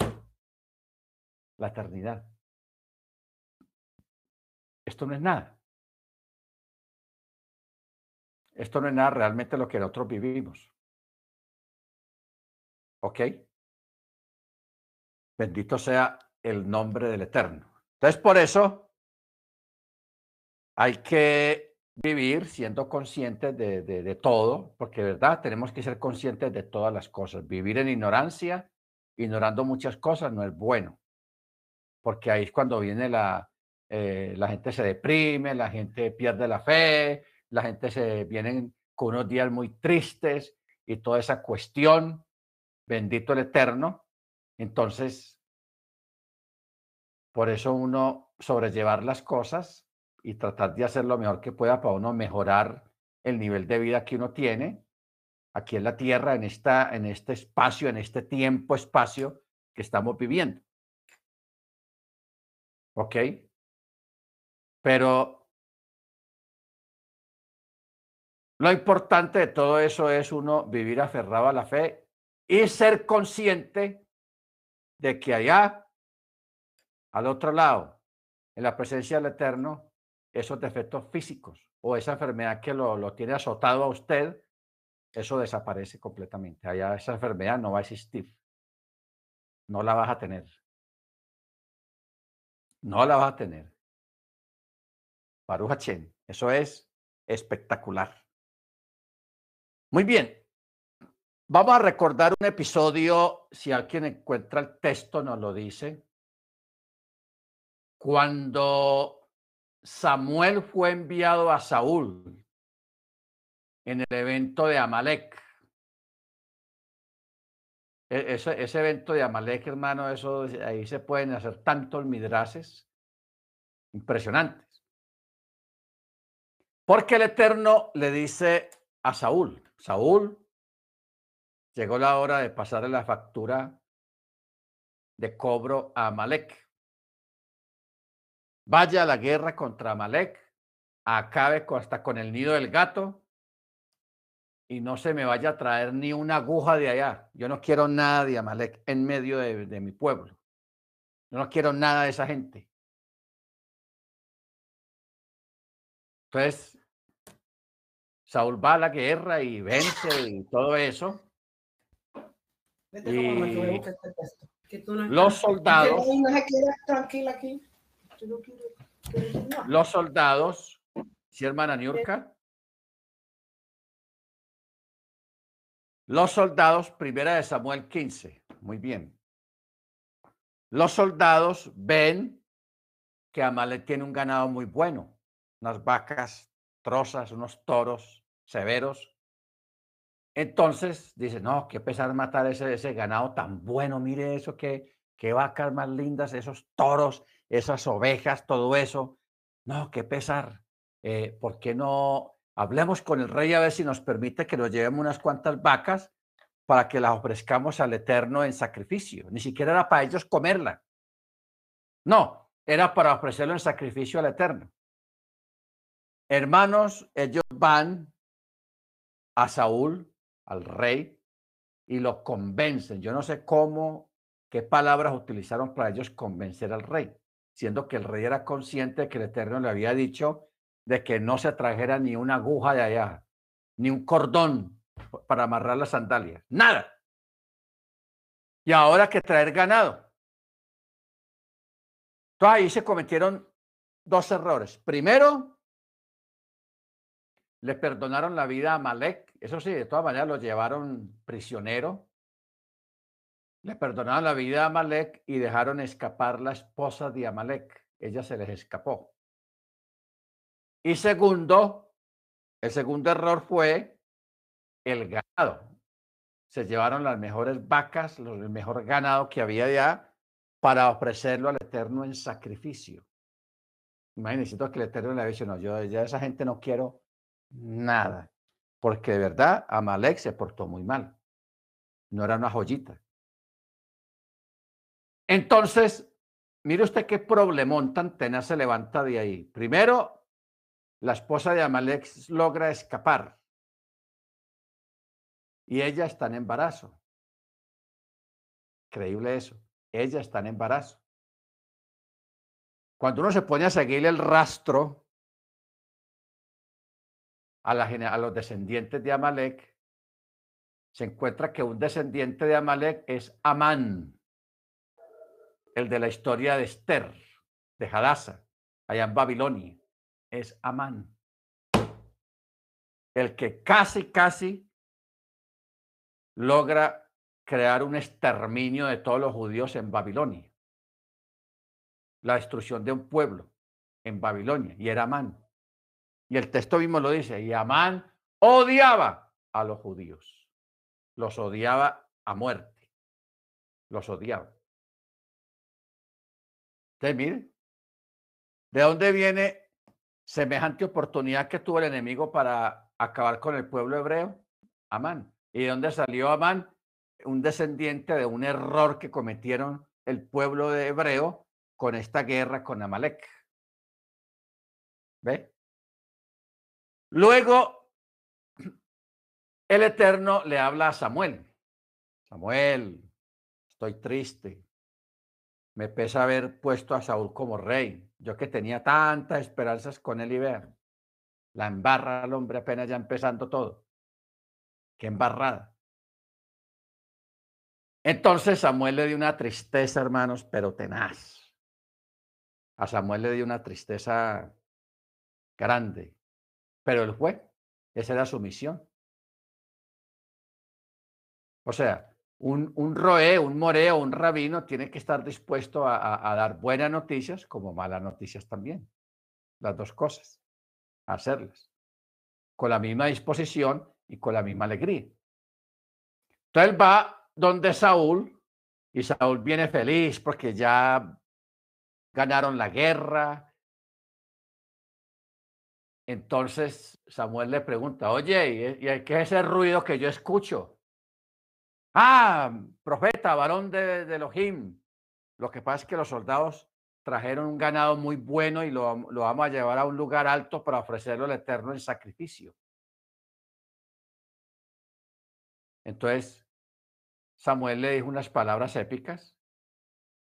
La eternidad. Esto no es nada. Esto no es nada realmente lo que nosotros vivimos. ¿Ok? Bendito sea el nombre del Eterno. Entonces, por eso hay que vivir siendo conscientes de, todo, porque verdad tenemos que ser conscientes de todas las cosas. Vivir en ignorancia, ignorando muchas cosas, no es bueno, porque ahí es cuando viene la, eh, la gente se deprime, la gente pierde la fe, la gente se vienen con unos días muy tristes y toda esa cuestión. Bendito el Eterno. Entonces, por eso uno sobrellevar las cosas y tratar de hacer lo mejor que pueda para uno mejorar el nivel de vida que uno tiene aquí en la Tierra, en, esta, en este espacio, en este tiempo, espacio que estamos viviendo. ¿Ok? Pero lo importante de todo eso es uno vivir aferrado a la fe y ser consciente de que allá, al otro lado, en la presencia del Eterno, esos defectos físicos o esa enfermedad que lo, lo tiene azotado a usted, eso desaparece completamente. Allá esa enfermedad no va a existir. No la vas a tener. No la vas a tener. Baruch Eso es espectacular. Muy bien. Vamos a recordar un episodio, si alguien encuentra el texto, nos lo dice. Cuando Samuel fue enviado a Saúl en el evento de Amalek. E, ese, evento de Amalek, hermano, eso ahí se pueden hacer tantos midrases impresionantes. Porque el Eterno le dice a Saúl, Saúl, llegó la hora de pasarle la factura de cobro a Amalek. Vaya a la guerra contra Amalek, acabe hasta con el nido del gato y no se me vaya a traer ni una aguja de allá. Yo no quiero nada de Amalek en medio de, de mi pueblo. Yo no quiero nada de esa gente. Entonces, Saúl va a la guerra y vence y todo eso. Y los soldados. Los soldados, ¿sí, hermana Niurka? Los soldados, primera de Samuel 15. Muy bien. Los soldados ven que Amalek tiene un ganado muy bueno, unas vacas trozas, unos toros severos. Entonces dice, no, qué pesar matar ese, ese ganado tan bueno, mire eso, qué, qué vacas más lindas, esos toros, esas ovejas, todo eso. No, qué pesar. Eh, ¿Por qué no hablemos con el rey a ver si nos permite que nos llevemos unas cuantas vacas para que las ofrezcamos al Eterno en sacrificio? Ni siquiera era para ellos comerla. No, era para ofrecerlo en sacrificio al Eterno. Hermanos, ellos van a Saúl, al rey, y lo convencen. Yo no sé cómo, qué palabras utilizaron para ellos convencer al rey siendo que el rey era consciente que el Eterno le había dicho de que no se trajera ni una aguja de allá, ni un cordón para amarrar las sandalias, nada. Y ahora que traer ganado. Entonces ahí se cometieron dos errores. Primero, le perdonaron la vida a Malek. Eso sí, de todas maneras lo llevaron prisionero. Le perdonaron la vida a Amalek y dejaron escapar la esposa de Amalek. Ella se les escapó. Y segundo, el segundo error fue el ganado. Se llevaron las mejores vacas, el mejor ganado que había allá para ofrecerlo al Eterno en sacrificio. Imagínense que el Eterno le había dicho, no, yo ya esa gente no quiero nada, porque de verdad Amalek se portó muy mal. No era una joyita. Entonces, mire usted qué problemón tan tenaz se levanta de ahí. Primero, la esposa de Amalek logra escapar y ella está en embarazo. Creíble eso. Ella está en embarazo. Cuando uno se pone a seguir el rastro a, a los descendientes de Amalek, se encuentra que un descendiente de Amalek es Amán, el de la historia de Esther, de Hadassah, allá en Babilonia, es Amán. El que casi, casi logra crear un exterminio de todos los judíos en Babilonia. La destrucción de un pueblo en Babilonia, y era Amán. Y el texto mismo lo dice, y Amán odiaba a los judíos. Los odiaba a muerte. Los odiaba. ¿De dónde viene semejante oportunidad que tuvo el enemigo para acabar con el pueblo hebreo? Amán. ¿Y de dónde salió Amán? Un descendiente de un error que cometieron el pueblo de hebreo con esta guerra con Amalek. ¿Ve? Luego, el Eterno le habla a Samuel. Samuel, estoy triste. Me pesa haber puesto a Saúl como rey. Yo que tenía tantas esperanzas con él y ver. La embarra al hombre apenas ya empezando todo. Qué embarrada. Entonces Samuel le dio una tristeza, hermanos, pero tenaz. A Samuel le dio una tristeza grande, pero él fue. Esa era su misión. O sea, un, un roé, un moreo, un rabino tiene que estar dispuesto a, dar buenas noticias como malas noticias también. Las dos cosas. Hacerlas. Con la misma disposición y con la misma alegría. Entonces va donde Saúl y Saúl viene feliz porque ya ganaron la guerra. Entonces Samuel le pregunta, oye, ¿y qué es ese ruido que yo escucho? Ah, profeta, varón de, de Elohim. Lo que pasa es que los soldados trajeron un ganado muy bueno y lo, lo vamos a llevar a un lugar alto para ofrecerlo al Eterno en sacrificio. Entonces, Samuel le dijo unas palabras épicas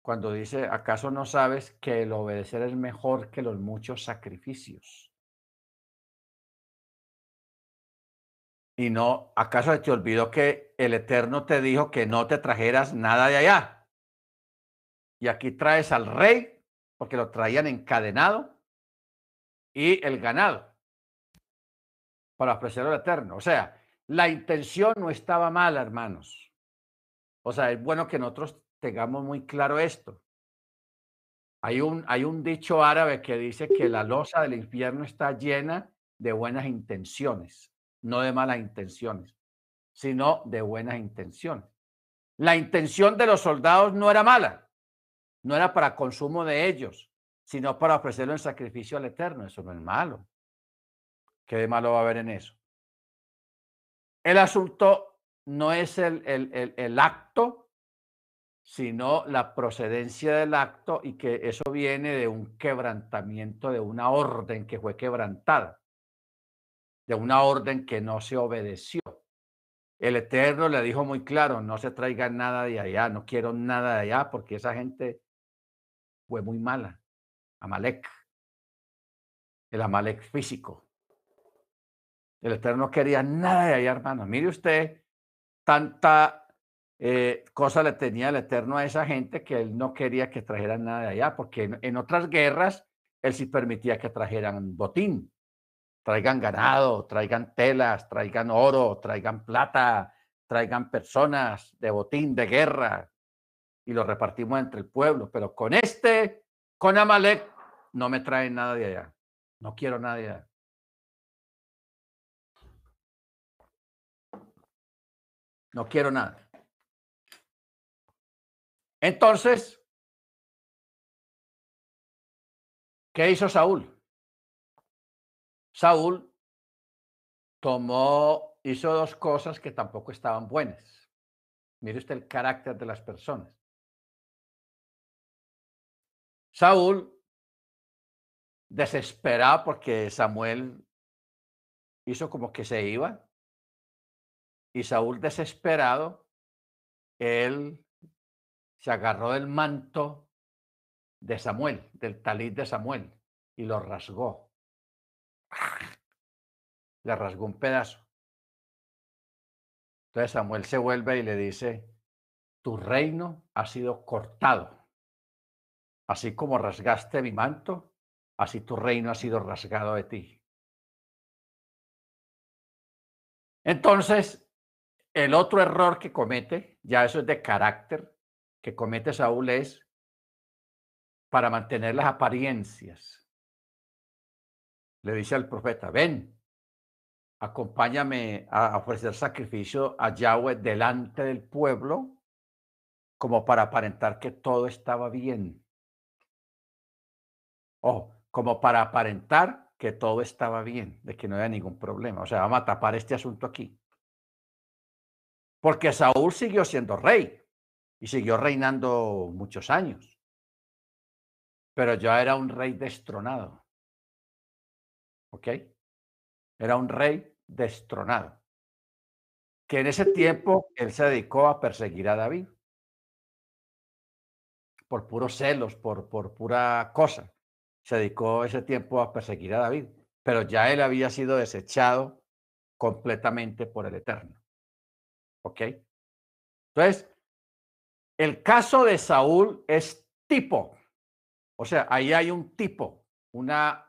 cuando dice, ¿acaso no sabes que el obedecer es mejor que los muchos sacrificios? Y no, ¿acaso te olvidó que el Eterno te dijo que no te trajeras nada de allá? Y aquí traes al rey, porque lo traían encadenado, y el ganado, para ofrecerlo al Eterno. O sea, la intención no estaba mala, hermanos. O sea, es bueno que nosotros tengamos muy claro esto. Hay un, hay un dicho árabe que dice que la losa del infierno está llena de buenas intenciones, no de malas intenciones, sino de buenas intenciones. La intención de los soldados no era mala, no era para consumo de ellos, sino para ofrecerlo en sacrificio al Eterno. Eso no es malo. ¿Qué de malo va a haber en eso? El asunto no es el, el, acto, sino la procedencia del acto y que eso viene de un quebrantamiento, de una orden que fue quebrantada, de una orden que no se obedeció. El Eterno le dijo muy claro, no se traiga nada de allá, no quiero nada de allá, porque esa gente fue muy mala. Amalek, el Amalek físico. El Eterno no quería nada de allá, hermano. Mire usted, tanta eh, cosa le tenía el Eterno a esa gente que él no quería que trajeran nada de allá, porque en, otras guerras él sí permitía que trajeran botín, traigan ganado, traigan telas, traigan oro, traigan plata, traigan personas de botín, de guerra, y lo repartimos entre el pueblo. Pero con este, con Amalek, no me traen nada de allá. No quiero nada de allá. No quiero nada. Entonces, ¿qué hizo Saúl? Saúl tomó, hizo dos cosas que tampoco estaban buenas. Mire usted el carácter de las personas. Saúl, desesperado porque Samuel hizo como que se iba, y Saúl desesperado, él se agarró del manto de Samuel, del talit de Samuel, y lo rasgó. Le rasgó un pedazo. Entonces Samuel se vuelve y le dice, tu reino ha sido cortado. Así como rasgaste mi manto, así tu reino ha sido rasgado de ti. Entonces, el otro error que comete, ya eso es de carácter, que comete Saúl es para mantener las apariencias. Le dice al profeta, ven, acompáñame a ofrecer sacrificio a Yahweh delante del pueblo, como para aparentar que todo estaba bien. O como para aparentar que todo estaba bien, de que no había ningún problema. O sea, vamos a tapar este asunto aquí. Porque Saúl siguió siendo rey y siguió reinando muchos años. Pero ya era un rey destronado. ¿Ok? Era un rey destronado. Que en ese tiempo él se dedicó a perseguir a David. Por puros celos, por, por pura cosa. Se dedicó ese tiempo a perseguir a David. Pero ya él había sido desechado completamente por el Eterno. ¿Ok? Entonces, el caso de Saúl es tipo. O sea, ahí hay un tipo, una,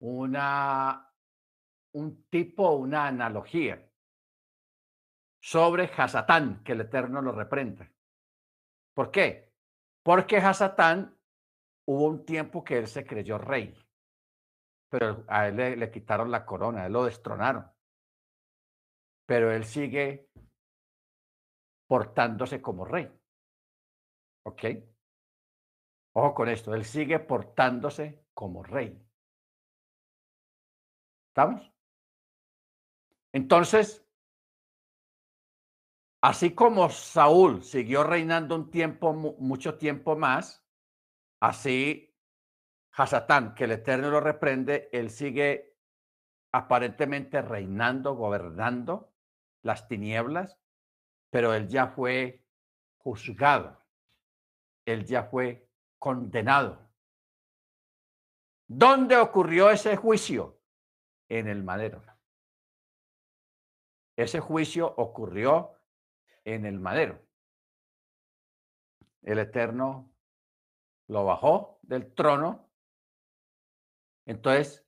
una, un tipo, una analogía sobre Hasatán, que el Eterno lo reprenda. ¿Por qué? Porque Hasatán hubo un tiempo que él se creyó rey, pero a él le, quitaron la corona, a él lo destronaron. Pero él sigue portándose como rey. ¿Ok? Ojo con esto, él sigue portándose como rey. Entonces, así como Saúl siguió reinando un tiempo, mucho tiempo más, así Hasatán, que el Eterno lo reprende, él sigue aparentemente reinando, gobernando las tinieblas, pero él ya fue juzgado él ya fue condenado. ¿Dónde ocurrió ese juicio? En el madero. Ese juicio ocurrió en el madero. El Eterno lo bajó del trono. Entonces,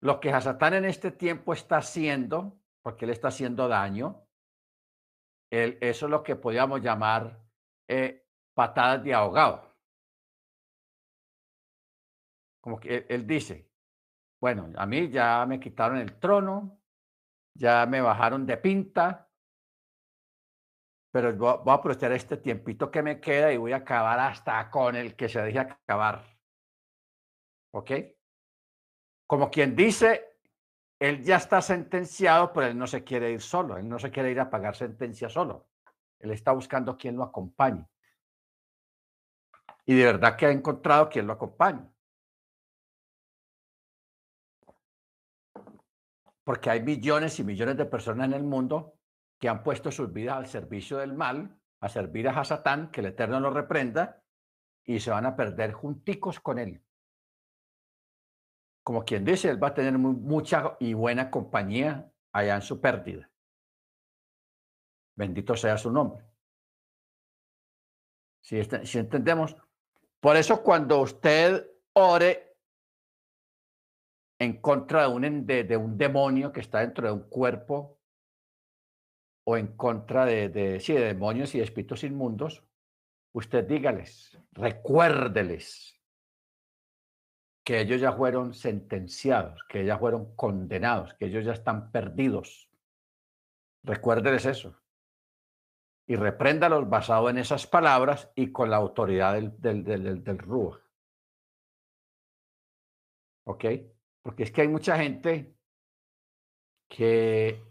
lo que Hasatán en este tiempo está haciendo, porque él está haciendo daño, eso es lo que podríamos llamar eh, patadas de ahogado. Como que él, dice, bueno, a mí ya me quitaron el trono, ya me bajaron de pinta, pero voy, a aprovechar este tiempito que me queda y voy a acabar hasta con el que se deje acabar. ¿Ok? Como quien dice, él ya está sentenciado, pero él no se quiere ir solo, él no se quiere ir a pagar sentencia solo. Él está buscando quien lo acompañe y de verdad que ha encontrado quien lo acompañe. Porque hay millones y millones de personas en el mundo que han puesto sus vidas al servicio del mal, a servir a Hasatán, que el Eterno lo reprenda, y se van a perder junticos con él. Como quien dice, él va a tener mucha y buena compañía allá en su pérdida. Bendito sea su nombre. Si entendemos, por eso cuando usted ore en contra de un, de, un demonio que está dentro de un cuerpo o en contra de, de, sí, de demonios y espíritus inmundos, usted dígales, recuérdeles que ellos ya fueron sentenciados, que ya fueron condenados, que ellos ya están perdidos. Recuérdeles eso. Y repréndalos basado en esas palabras y con la autoridad del, del, del, del ¿Ok? Porque es que hay mucha gente que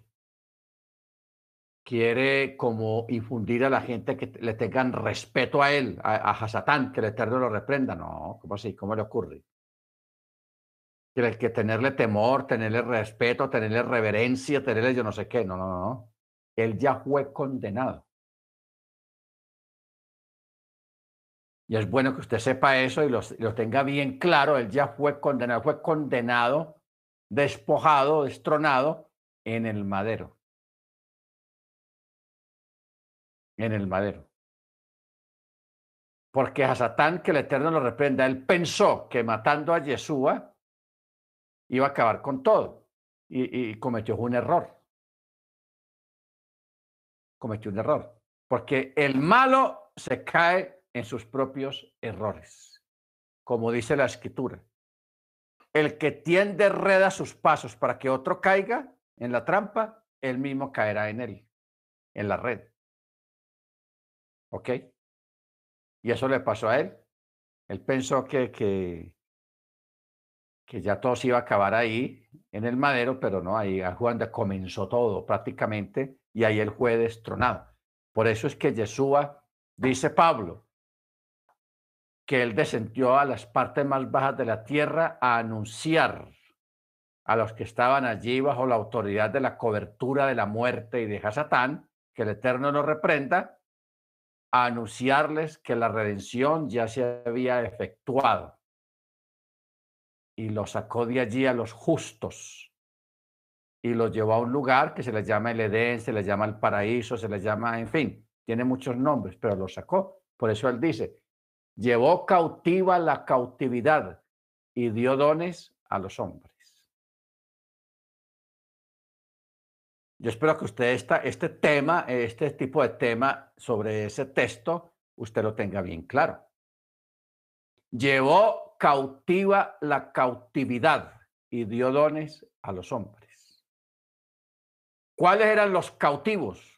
quiere como infundir a la gente que le tengan respeto a él, a, a Hasatán, que el Eterno lo reprenda. No, ¿cómo así? ¿Cómo le ocurre? que, que tenerle temor, tenerle respeto, tenerle reverencia, tenerle yo no sé qué. No, no, no. Él ya fue condenado. Y es bueno que usted sepa eso y lo, lo tenga bien claro. Él ya fue condenado, fue condenado, despojado, destronado en el madero. En el madero. Porque a Satán, que el Eterno lo reprenda, él pensó que matando a Yeshua, iba a acabar con todo y, cometió un error. Cometió un error. Porque el malo se cae en sus propios errores, como dice la escritura. El que tiende reda sus pasos para que otro caiga en la trampa, él mismo caerá en él, en la red. ¿Ok? Y eso le pasó a él. Él pensó que, que, que ya todo se iba a acabar ahí en el madero, pero no, ahí a Juan comenzó todo prácticamente y ahí él fue destronado. Por eso es que Yeshua, dice Pablo, que él descendió a las partes más bajas de la tierra a anunciar a los que estaban allí bajo la autoridad de la cobertura de la muerte y de Satán, que el Eterno nos reprenda, a anunciarles que la redención ya se había efectuado y los sacó de allí a los justos y los llevó a un lugar que se les llama el Edén, se les llama el paraíso, se les llama, en fin, tiene muchos nombres, pero los sacó. Por eso él dice, llevó cautiva la cautividad y dio dones a los hombres. Yo espero que usted este tema, este tipo de tema sobre ese texto, usted lo tenga bien claro. Llevó cautiva la cautividad y dio dones a los hombres. ¿Cuáles eran los cautivos?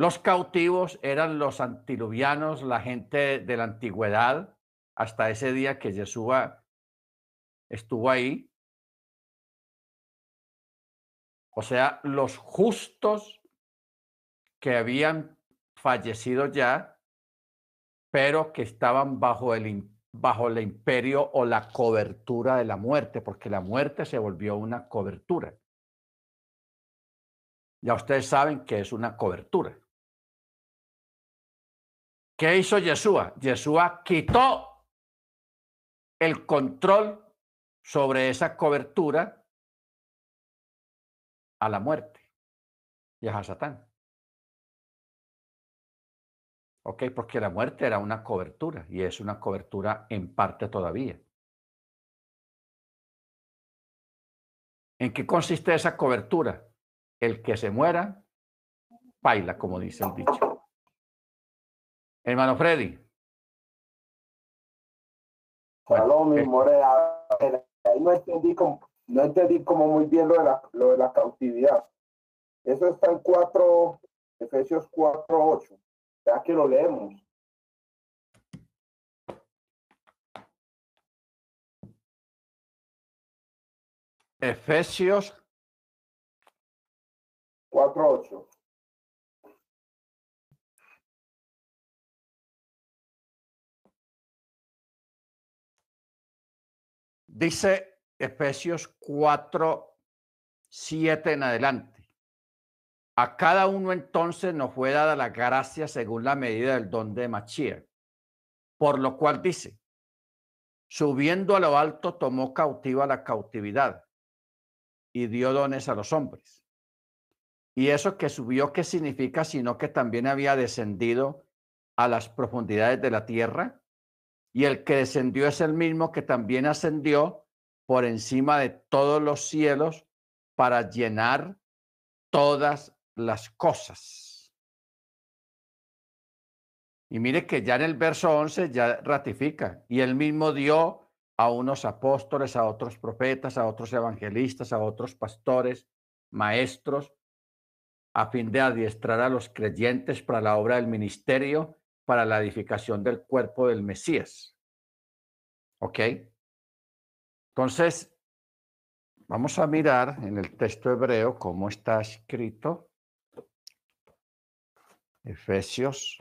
Los cautivos eran los antiluvianos, la gente de la antigüedad, hasta ese día que Yeshua estuvo ahí. O sea, los justos que habían fallecido ya, pero que estaban bajo el bajo el imperio o la cobertura de la muerte, porque la muerte se volvió una cobertura. Ya ustedes saben que es una cobertura. ¿Qué hizo Yeshua? Yeshua quitó el control sobre esa cobertura a la muerte y a Satán. ¿ok? Porque la muerte era una cobertura y es una cobertura en parte todavía. ¿En qué consiste esa cobertura? El que se muera, baila, como dice el dicho. Hermano Freddy. Salón, mi morea. Ahí no entendí, como, no entendí como muy bien lo de, la, lo de la cautividad. Eso está en 4, Efesios 4, 8. Ya que lo leemos. Efesios 4.8. Dice Efesios 4, 7 en adelante. A cada uno entonces nos fue dada la gracia según la medida del don de Machía. Por lo cual dice, subiendo a lo alto tomó cautiva la cautividad y dio dones a los hombres. Y eso que subió, ¿qué significa? Sino que también había descendido a las profundidades de la tierra. Y el que descendió es el mismo que también ascendió por encima de todos los cielos para llenar todas las cosas. Y mire que ya en el verso 11 ya ratifica, y él mismo dio a unos apóstoles, a otros profetas, a otros evangelistas, a otros pastores, maestros, a fin de adiestrar a los creyentes para la obra del ministerio, para la edificación del cuerpo del Mesías. ¿Ok? Entonces, vamos a mirar en el texto hebreo cómo está escrito. Efesios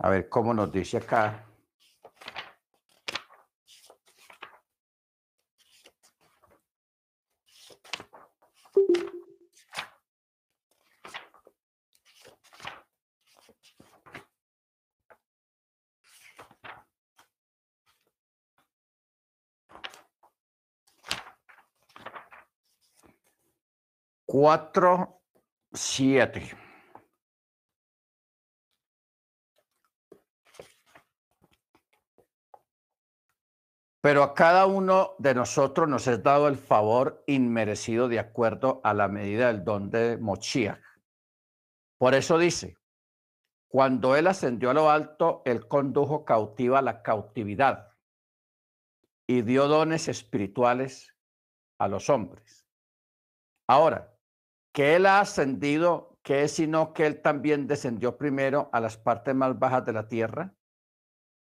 A ver cómo nos dice acá. Cuatro, siete. Pero a cada uno de nosotros nos es dado el favor inmerecido de acuerdo a la medida del don de Mochiach. Por eso dice, cuando él ascendió a lo alto, él condujo cautiva la cautividad y dio dones espirituales a los hombres. Ahora, que él ha ascendido, que es sino que él también descendió primero a las partes más bajas de la tierra?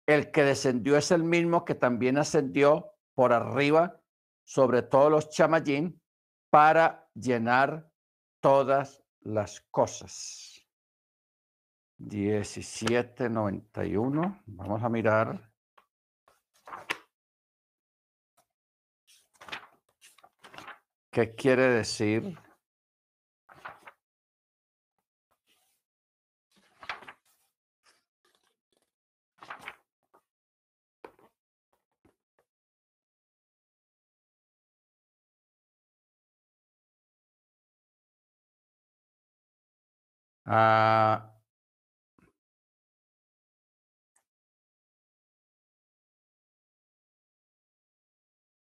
El que descendió es el mismo que también ascendió por arriba sobre todos los chamayín para llenar todas las cosas. 1791. Vamos a mirar. ¿Qué quiere decir? Ah,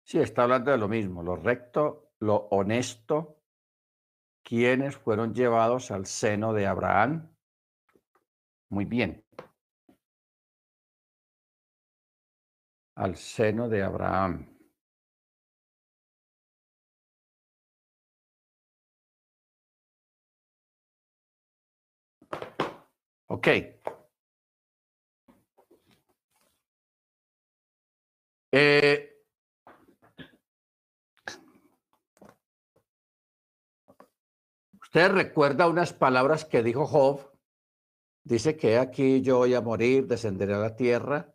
sí, está hablando de lo mismo, lo recto, lo honesto, quienes fueron llevados al seno de Abraham. Muy bien. Al seno de Abraham. Ok. Eh, usted recuerda unas palabras que dijo Job. Dice que aquí yo voy a morir, descenderé a la tierra,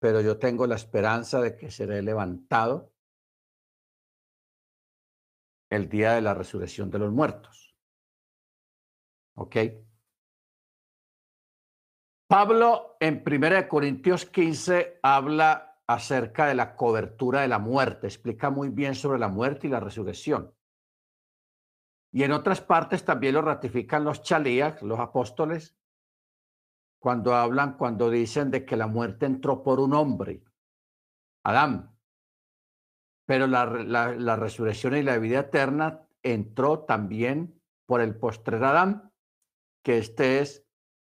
pero yo tengo la esperanza de que seré levantado el día de la resurrección de los muertos. ¿Ok? Pablo en 1 Corintios 15 habla acerca de la cobertura de la muerte, explica muy bien sobre la muerte y la resurrección. Y en otras partes también lo ratifican los chalías, los apóstoles, cuando hablan, cuando dicen de que la muerte entró por un hombre, Adán. Pero la, resurrección y la vida eterna entró también por el postrer Adán, que este es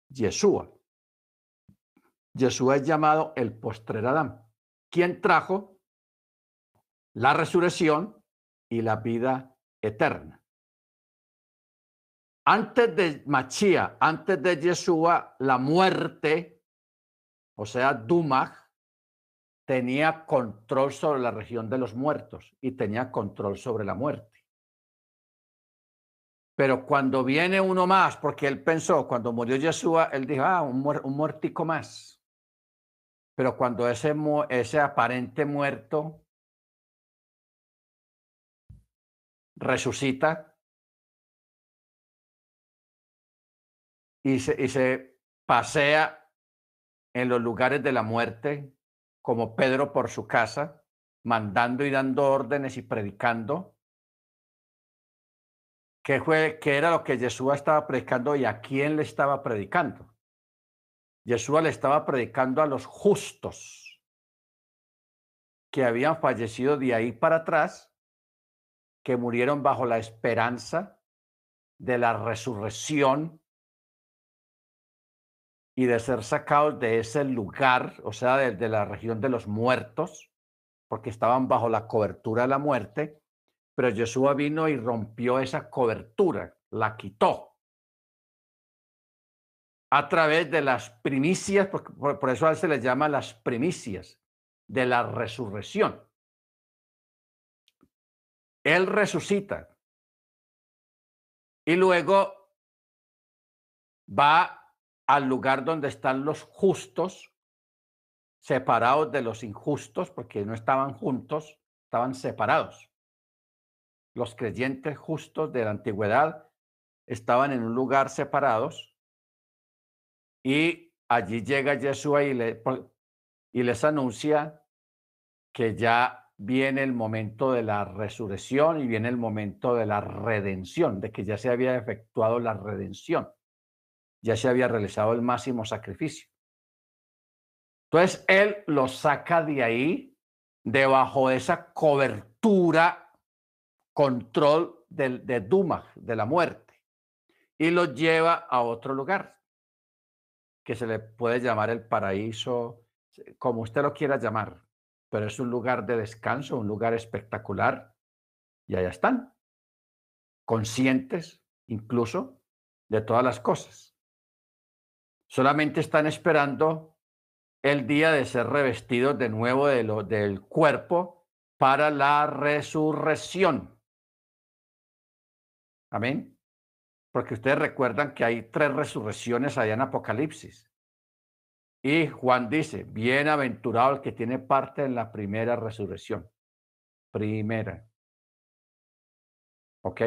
Yeshua. Jesús es llamado el postrer Adán, quien trajo la resurrección y la vida eterna. Antes de Machía, antes de Yeshua, la muerte, o sea, Dumag, tenía control sobre la región de los muertos y tenía control sobre la muerte. Pero cuando viene uno más, porque él pensó, cuando murió Yeshua, él dijo, ah, un, un muertico más. Pero cuando ese, ese aparente muerto resucita y se, y se pasea en los lugares de la muerte como Pedro por su casa, mandando y dando órdenes y predicando. ¿Qué, fue, qué era lo que Jesús estaba predicando y a quién le estaba predicando? Jesús le estaba predicando a los justos que habían fallecido de ahí para atrás, que murieron bajo la esperanza de la resurrección y de ser sacados de ese lugar, o sea, de, la región de los muertos, porque estaban bajo la cobertura de la muerte, pero Jesús vino y rompió esa cobertura, la quitó a través de las primicias, por, por eso a él se les llama las primicias de la resurrección. Él resucita y luego va al lugar donde están los justos, separados de los injustos, porque no estaban juntos, estaban separados. Los creyentes justos de la antigüedad estaban en un lugar separados y allí llega Yeshua y, le, y les anuncia que ya viene el momento de la resurrección y viene el momento de la redención, de que ya se había efectuado la redención ya se había realizado el máximo sacrificio. Entonces él lo saca de ahí, debajo de esa cobertura, control de, de Duma, de la muerte, y lo lleva a otro lugar, que se le puede llamar el paraíso, como usted lo quiera llamar, pero es un lugar de descanso, un lugar espectacular, y allá están, conscientes incluso de todas las cosas. Solamente están esperando el día de ser revestidos de nuevo de lo, del cuerpo para la resurrección. Amén. Porque ustedes recuerdan que hay tres resurrecciones allá en Apocalipsis. Y Juan dice, bienaventurado el que tiene parte en la primera resurrección. Primera. ¿Ok?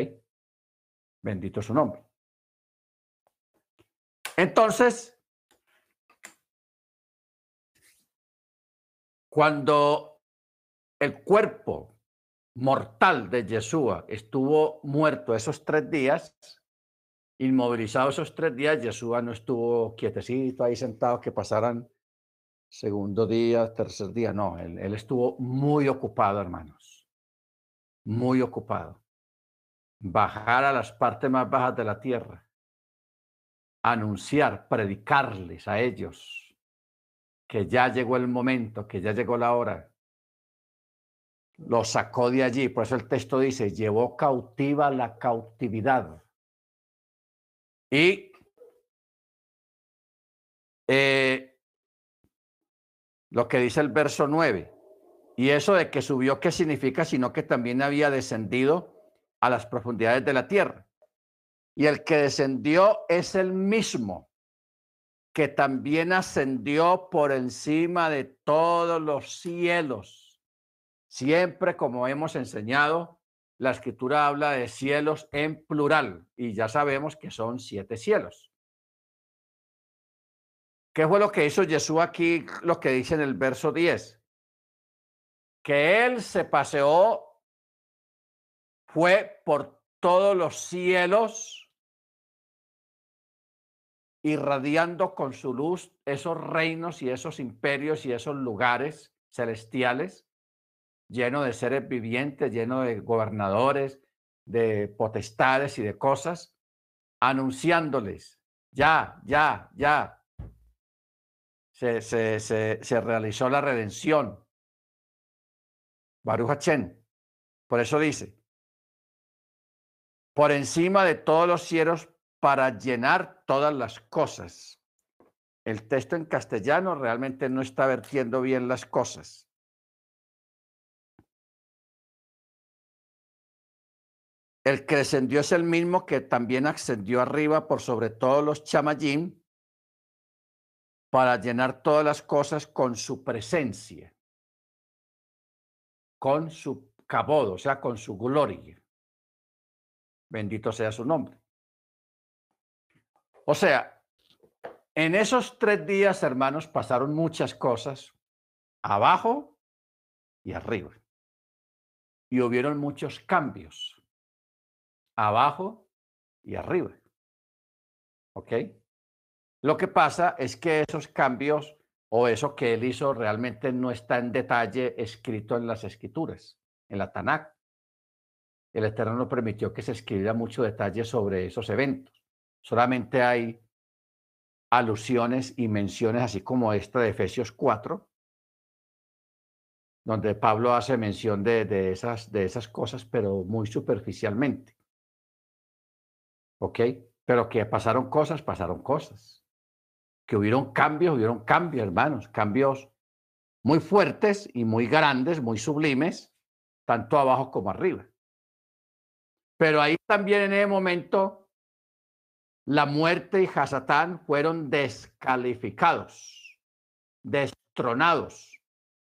Bendito su nombre. Entonces, Cuando el cuerpo mortal de Yeshua estuvo muerto esos tres días, inmovilizado esos tres días, Yeshua no estuvo quietecito ahí sentado que pasaran segundo día, tercer día, no, él, él estuvo muy ocupado, hermanos, muy ocupado. Bajar a las partes más bajas de la tierra, anunciar, predicarles a ellos que ya llegó el momento, que ya llegó la hora. Lo sacó de allí, por eso el texto dice, llevó cautiva la cautividad. Y eh, lo que dice el verso 9, y eso de que subió, ¿qué significa? Sino que también había descendido a las profundidades de la tierra. Y el que descendió es el mismo que también ascendió por encima de todos los cielos. Siempre, como hemos enseñado, la escritura habla de cielos en plural y ya sabemos que son siete cielos. ¿Qué fue lo que hizo Jesús aquí, lo que dice en el verso 10? Que él se paseó, fue por todos los cielos irradiando con su luz esos reinos y esos imperios y esos lugares celestiales, lleno de seres vivientes, lleno de gobernadores, de potestades y de cosas, anunciándoles, ya, ya, ya, se, se, se, realizó la redención. Baruch Hachén. Por eso dice, por encima de todos los cielos para llenar todas las cosas. El texto en castellano realmente no está vertiendo bien las cosas. El que descendió es el mismo que también ascendió arriba por sobre todos los chamayim para llenar todas las cosas con su presencia, con su cabodo, o sea, con su gloria. Bendito sea su nombre. O sea, en esos tres días, hermanos, pasaron muchas cosas abajo y arriba. Y hubieron muchos cambios abajo y arriba. ¿Ok? Lo que pasa es que esos cambios o eso que él hizo realmente no está en detalle escrito en las escrituras, en la Tanakh. El Eterno no permitió que se escribiera mucho detalle sobre esos eventos. Solamente hay alusiones y menciones, así como esta de Efesios 4, donde Pablo hace mención de, esas, de esas cosas, pero muy superficialmente. ¿Ok? Pero que pasaron cosas, pasaron cosas que hubieron cambios, hubieron cambios, hermanos, cambios muy fuertes y muy grandes, muy sublimes, tanto abajo como arriba. Pero ahí también en ese momento, la muerte y Hasatán fueron descalificados, destronados,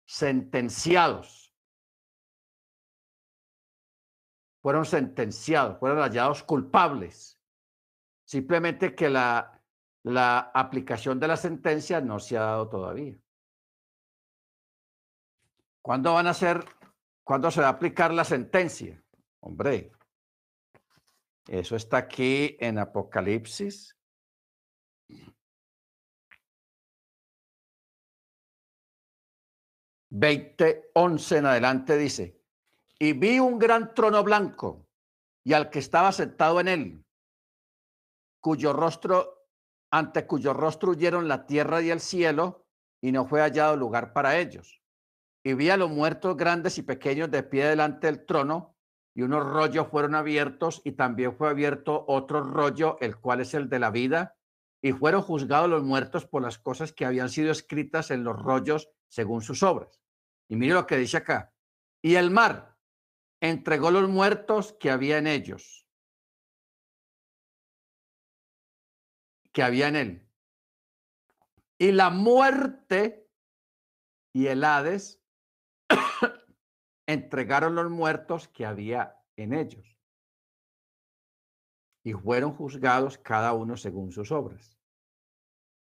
sentenciados. Fueron sentenciados, fueron hallados culpables. Simplemente que la la aplicación de la sentencia no se ha dado todavía. ¿Cuándo van a ser, cuándo se va a aplicar la sentencia? Hombre, eso está aquí en Apocalipsis. Veinte, once en adelante dice, y vi un gran trono blanco y al que estaba sentado en él, cuyo rostro ante cuyo rostro huyeron la tierra y el cielo, y no fue hallado lugar para ellos. Y vi a los muertos grandes y pequeños de pie delante del trono, y unos rollos fueron abiertos, y también fue abierto otro rollo, el cual es el de la vida, y fueron juzgados los muertos por las cosas que habían sido escritas en los rollos según sus obras. Y mire lo que dice acá. Y el mar entregó los muertos que había en ellos que había en él. Y la muerte y el Hades entregaron los muertos que había en ellos. Y fueron juzgados cada uno según sus obras.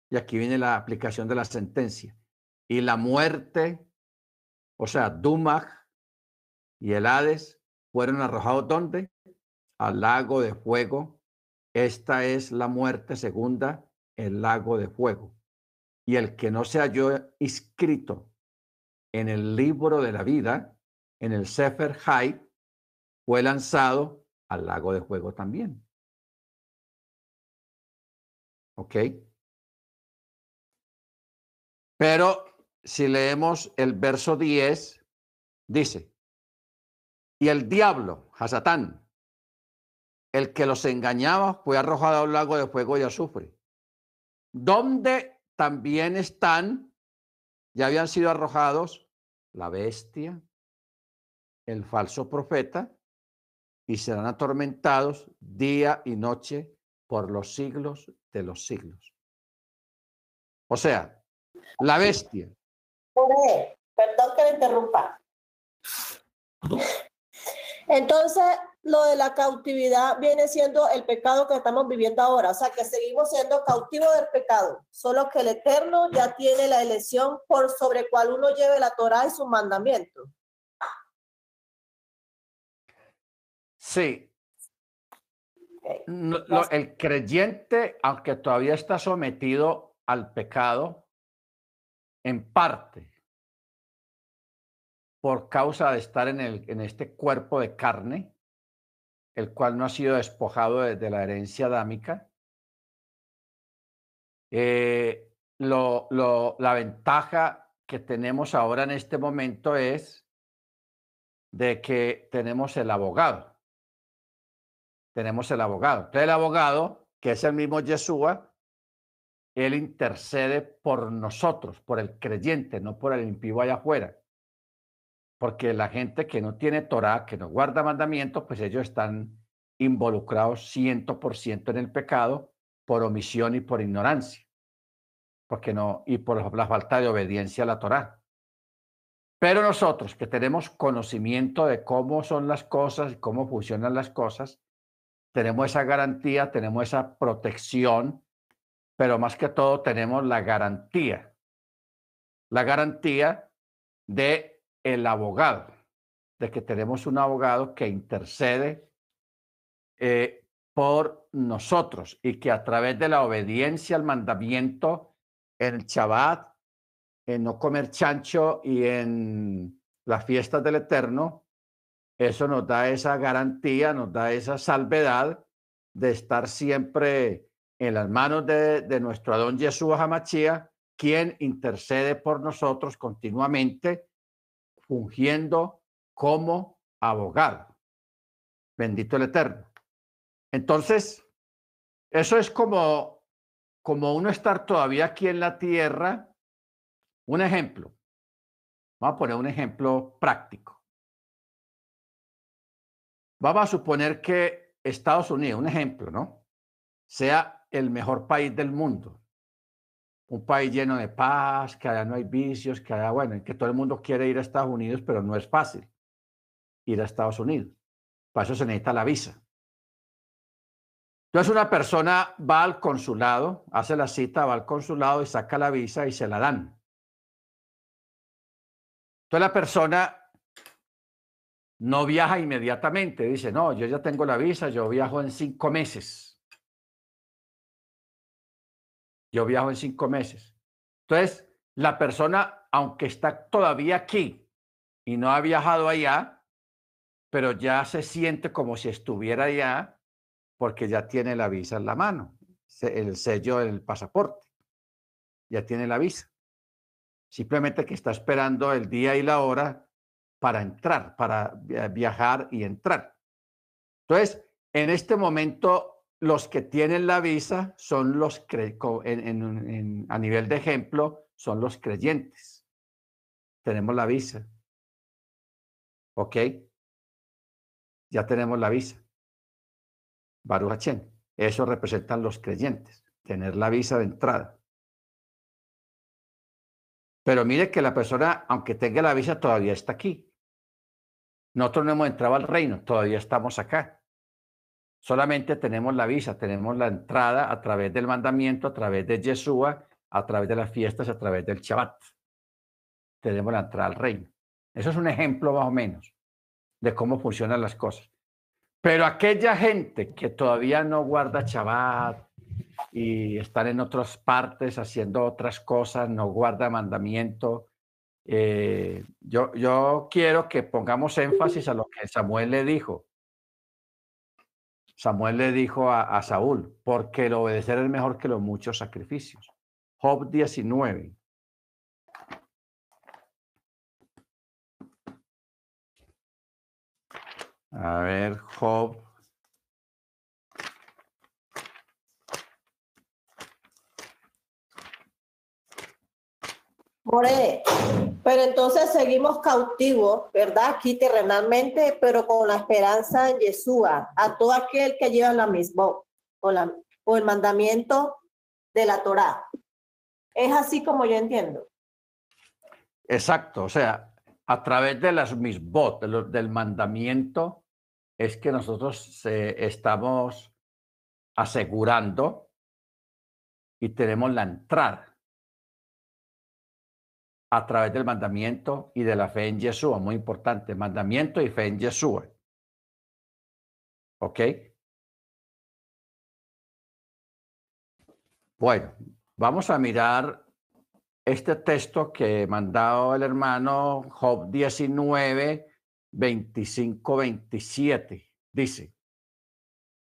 Y aquí viene la aplicación de la sentencia. Y la muerte, o sea, Dumag y el Hades, fueron arrojados ¿dónde? Al lago de fuego esta es la muerte segunda, el lago de fuego. Y el que no se halló inscrito en el libro de la vida, en el Sefer Hay, fue lanzado al lago de fuego también. ¿Ok? Pero si leemos el verso 10, dice, y el diablo, Hasatán, el que los engañaba fue arrojado a un lago de fuego y azufre, donde también están, ya habían sido arrojados la bestia, el falso profeta, y serán atormentados día y noche por los siglos de los siglos. O sea, la bestia. Perdón que le interrumpa. Entonces, lo de la cautividad viene siendo el pecado que estamos viviendo ahora, o sea que seguimos siendo cautivos del pecado, solo que el Eterno ya tiene la elección por sobre cual uno lleve la Torah y sus mandamientos. Sí. el creyente, aunque todavía está sometido al pecado, en parte, por causa de estar en, el, en este cuerpo de carne, el cual no ha sido despojado de, la herencia dámica. Eh, lo, la ventaja que tenemos ahora en este momento es de que tenemos el abogado. Tenemos el abogado. Entonces el abogado, que es el mismo Yeshua, él intercede por nosotros, por el creyente, no por el impío allá afuera porque la gente que no tiene Torah, que no guarda mandamientos, pues ellos están involucrados ciento por ciento en el pecado por omisión y por ignorancia, porque no y por la falta de obediencia a la Torah. Pero nosotros que tenemos conocimiento de cómo son las cosas y cómo funcionan las cosas, tenemos esa garantía, tenemos esa protección, pero más que todo tenemos la garantía, la garantía de el abogado, de que tenemos un abogado que intercede eh, por nosotros y que a través de la obediencia al mandamiento en el Shabbat, en no comer chancho y en las fiestas del Eterno, eso nos da esa garantía, nos da esa salvedad de estar siempre en las manos de, nuestro Adón Jesús Hamachía, quien intercede por nosotros continuamente, fungiendo como abogado. Bendito el Eterno. Entonces, eso es como, como uno estar todavía aquí en la tierra. Un ejemplo. Vamos a poner un ejemplo práctico. Vamos a suponer que Estados Unidos, un ejemplo, ¿no? Sea el mejor país del mundo. Un país lleno de paz, que allá no hay vicios, que allá, bueno, que todo el mundo quiere ir a Estados Unidos, pero no es fácil ir a Estados Unidos. Para eso se necesita la visa. Entonces una persona va al consulado, hace la cita, va al consulado y saca la visa y se la dan. Entonces la persona no viaja inmediatamente, dice, no, yo ya tengo la visa, yo viajo en cinco meses. Yo viajo en cinco meses. Entonces, la persona, aunque está todavía aquí y no ha viajado allá, pero ya se siente como si estuviera allá porque ya tiene la visa en la mano, el sello del pasaporte, ya tiene la visa. Simplemente que está esperando el día y la hora para entrar, para viajar y entrar. Entonces, en este momento, los que tienen la visa son los, a nivel de ejemplo, son los creyentes. Tenemos la visa. ¿Ok? Ya tenemos la visa. Baruch Eso representan los creyentes, tener la visa de entrada. Pero mire que la persona, aunque tenga la visa, todavía está aquí. Nosotros no hemos entrado al reino, todavía estamos acá. Solamente tenemos la visa, tenemos la entrada a través del mandamiento, a través de Yeshua, a través de las fiestas, a través del Shabbat. Tenemos la entrada al reino. Eso es un ejemplo más o menos de cómo funcionan las cosas. Pero aquella gente que todavía no guarda Shabbat y están en otras partes haciendo otras cosas, no guarda mandamiento, eh, yo, yo quiero que pongamos énfasis a lo que Samuel le dijo. Samuel le dijo a, Saúl, porque el obedecer es mejor que los muchos sacrificios. Job 19. A ver, Job. More, pero entonces seguimos cautivos, ¿verdad? Aquí terrenalmente, pero con la esperanza en Yeshua, a todo aquel que lleva la misma, o, o el mandamiento de la Torá. Es así como yo entiendo. Exacto, o sea, a través de las misbot, del mandamiento, es que nosotros estamos asegurando y tenemos la entrada a través del mandamiento y de la fe en Yeshua, muy importante, mandamiento y fe en Yeshua. ¿Ok? Bueno, vamos a mirar este texto que mandado el hermano Job 19, 25-27. Dice,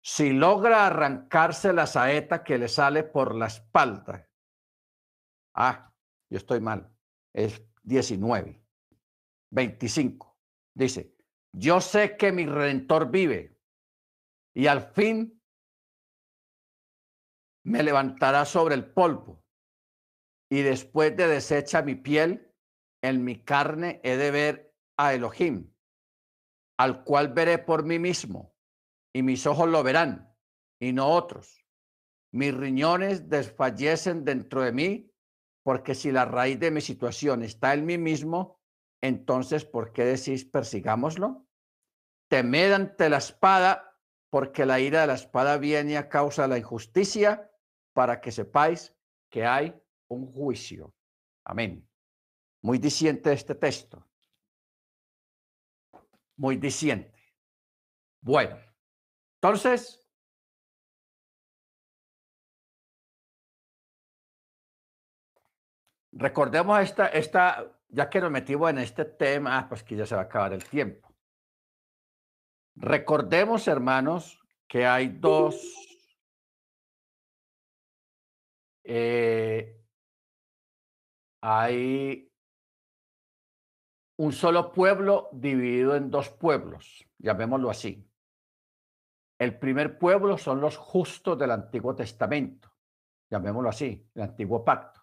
si logra arrancarse la saeta que le sale por la espalda. Ah, yo estoy mal. Es 19. 25. Dice, yo sé que mi redentor vive y al fin me levantará sobre el polvo y después de deshecha mi piel, en mi carne he de ver a Elohim al cual veré por mí mismo, y mis ojos lo verán, y no otros. Mis riñones desfallecen dentro de mí, porque si la raíz de mi situación está en mí mismo, entonces, ¿por qué decís persigámoslo? Temed ante la espada porque la ira de la espada viene a causa de la injusticia, para que sepáis que hay un juicio. Amén. Muy diciente este texto. Muy diciente. Bueno, entonces, recordemos esta, esta, ya que nos metimos en este tema, pues que ya se va a acabar el tiempo. Recordemos, hermanos, que hay dos eh, hay un solo pueblo dividido en dos pueblos, llamémoslo así. El primer pueblo son los justos del Antiguo Testamento, llamémoslo así, el Antiguo Pacto.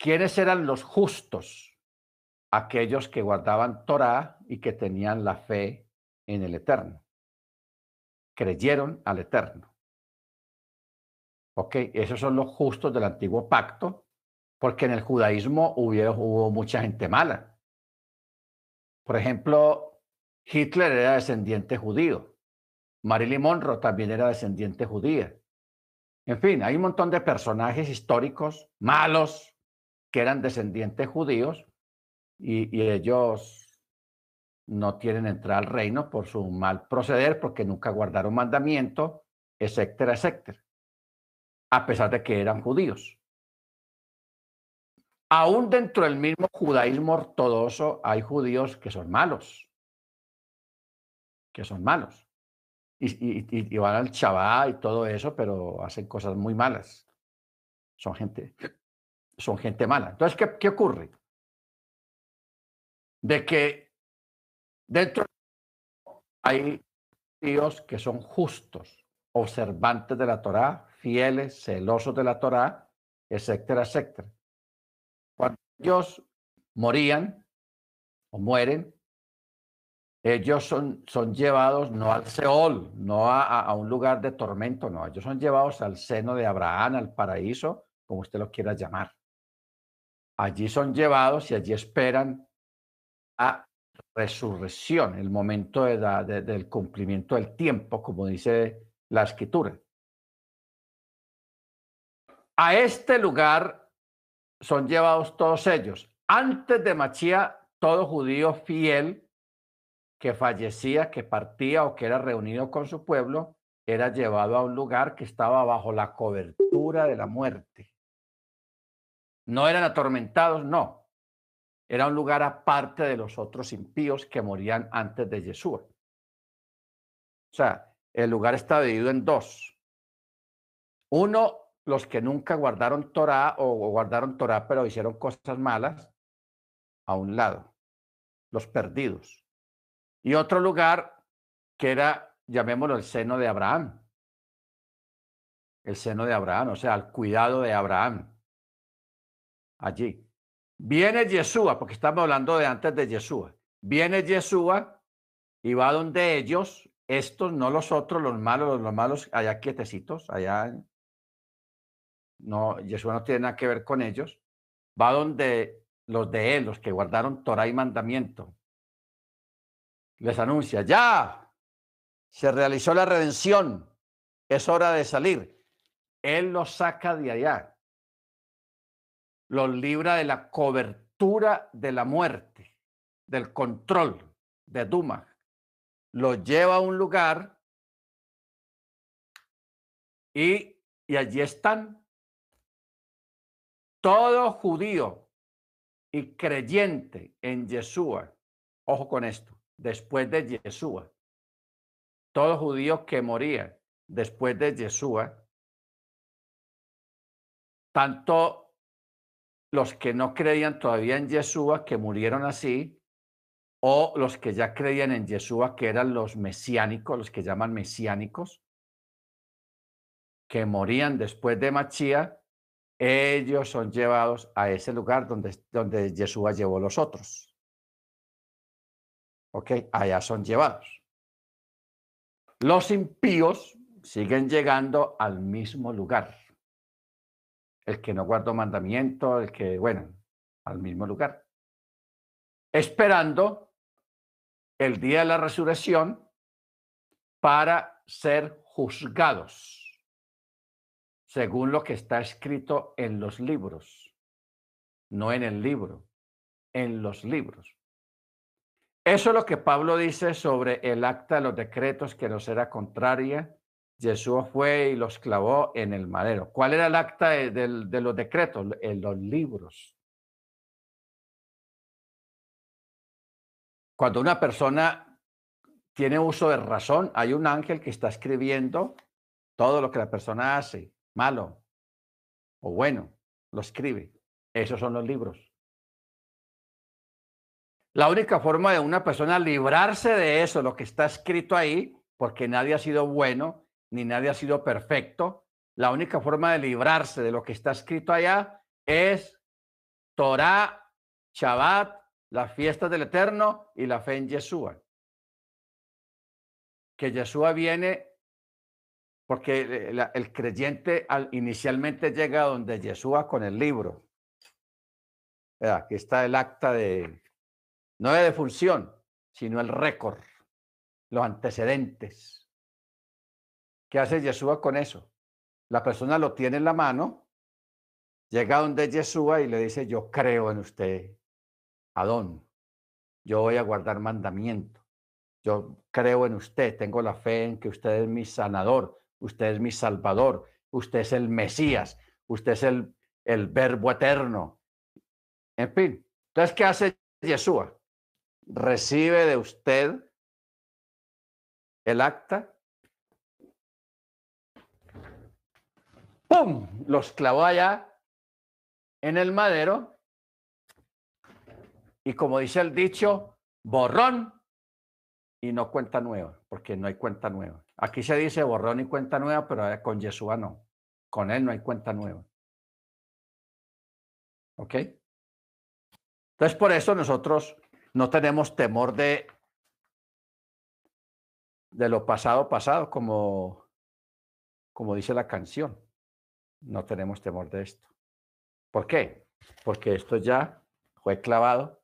¿Quiénes eran los justos? Aquellos que guardaban Torah y que tenían la fe en el Eterno. Creyeron al Eterno. Ok, esos son los justos del antiguo pacto, porque en el judaísmo hubo, hubo mucha gente mala. Por ejemplo, Hitler era descendiente judío. Marilyn Monroe también era descendiente judía. En fin, hay un montón de personajes históricos malos que eran descendientes judíos y, y ellos no tienen entrada al reino por su mal proceder, porque nunca guardaron mandamiento, etcétera, etcétera, a pesar de que eran judíos. Aún dentro del mismo judaísmo ortodoxo hay judíos que son malos, que son malos. Y, van al chabá y todo eso, pero hacen cosas muy malas. Son gente, son gente mala. Entonces, ¿qué, qué ocurre? De que Dentro hay Dios que son justos, observantes de la Torá, fieles, celosos de la Torá, etcétera, etcétera. Cuando ellos morían o mueren, ellos son, son llevados no al Seol, no a, a, un lugar de tormento, no, ellos son llevados al seno de Abraham, al paraíso, como usted lo quiera llamar. Allí son llevados y allí esperan a resurrección, el momento de del cumplimiento del tiempo, como dice la escritura. A este lugar son llevados todos ellos. Antes de Machía, todo judío fiel que fallecía, que partía o que era reunido con su pueblo, era llevado a un lugar que estaba bajo la cobertura de la muerte. No eran atormentados, no, era un lugar aparte de los otros impíos que morían antes de Yeshua. O sea, el lugar está dividido en dos. Uno, los que nunca guardaron Torah o guardaron Torah pero hicieron cosas malas, a un lado, los perdidos. Y otro lugar que era, llamémoslo, el seno de Abraham. El seno de Abraham, o sea, el cuidado de Abraham. Allí. Viene Yeshua, porque estamos hablando de antes de Yeshua. Viene Yeshua y va donde ellos, estos, no los otros, los malos, los malos allá quietecitos, allá. No, Yeshua no tiene nada que ver con ellos. Va donde los de él, los que guardaron Torah y mandamiento. Les anuncia, ya, se realizó la redención, es hora de salir. Él los saca de allá los libra de la cobertura de la muerte, del control de Duma. Los lleva a un lugar y, y allí están. Todo judío y creyente en Yeshua, ojo con esto, después de Yeshua, todo judío que moría después de Yeshua, tanto los que no creían todavía en Yeshua, que murieron así, o los que ya creían en Yeshua, que eran los mesiánicos, los que llaman mesiánicos, que morían después de Machía, ellos son llevados a ese lugar donde, donde Yeshua llevó los otros. ¿Ok? Allá son llevados. Los impíos siguen llegando al mismo lugar el que no guardó mandamiento, el que, bueno, al mismo lugar. Esperando el día de la resurrección, para ser juzgados, según lo que está escrito en los libros, no en el libro, en los libros. Eso es lo que Pablo dice sobre el acta de los decretos que nos era contraria. Jesús fue y los clavó en el madero. ¿Cuál era el acta de, los decretos? En los libros. Cuando una persona tiene uso de razón, hay un ángel que está escribiendo todo lo que la persona hace, malo o bueno, lo escribe. Esos son los libros. La única forma de una persona librarse de eso, lo que está escrito ahí, porque nadie ha sido bueno ni nadie ha sido perfecto, la única forma de librarse de lo que está escrito allá es Torah, Shabbat, las fiestas del Eterno y la fe en Yeshua. Que Yeshua viene porque el, creyente inicialmente llega donde Yeshua con el libro. Aquí está el acta de, no de defunción, sino el récord, los antecedentes. ¿Qué hace Yeshua con eso? La persona lo tiene en la mano, llega donde Yeshua y le dice, yo creo en usted, Adón, yo voy a guardar mandamiento, yo creo en usted, tengo la fe en que usted es mi sanador, usted es mi salvador, usted es el Mesías, usted es el, el verbo eterno. En fin, entonces, ¿qué hace Yeshua? recibe de usted el acta. ¡Pum! Los clavó allá en el madero. Y como dice el dicho, borrón y no cuenta nueva, porque no hay cuenta nueva. Aquí se dice borrón y cuenta nueva, pero con Yeshua no. Con él no hay cuenta nueva. ¿Ok? Entonces, por eso nosotros no tenemos temor de, de lo pasado pasado, como, como dice la canción. No tenemos temor de esto. ¿Por qué? Porque esto ya fue clavado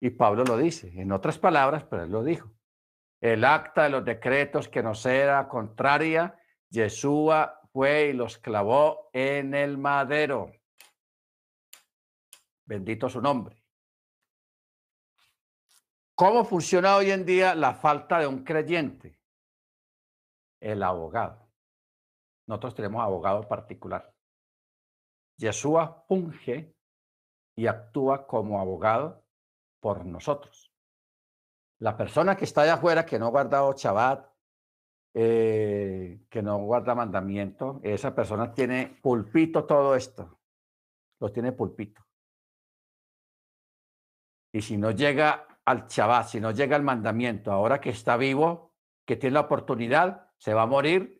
y Pablo lo dice, en otras palabras, pero él lo dijo. El acta de los decretos que nos era contraria, Yeshua fue y los clavó en el madero. Bendito su nombre. ¿Cómo funciona hoy en día la falta de un creyente? El abogado. Nosotros tenemos abogado particular. Yeshua funge y actúa como abogado por nosotros. La persona que está allá afuera, que no ha guardado Shabbat, eh, que no guarda mandamiento, esa persona tiene pulpito todo esto. Lo tiene pulpito. Y si no llega al Shabbat, si no llega el mandamiento, ahora que está vivo, que tiene la oportunidad, se va a morir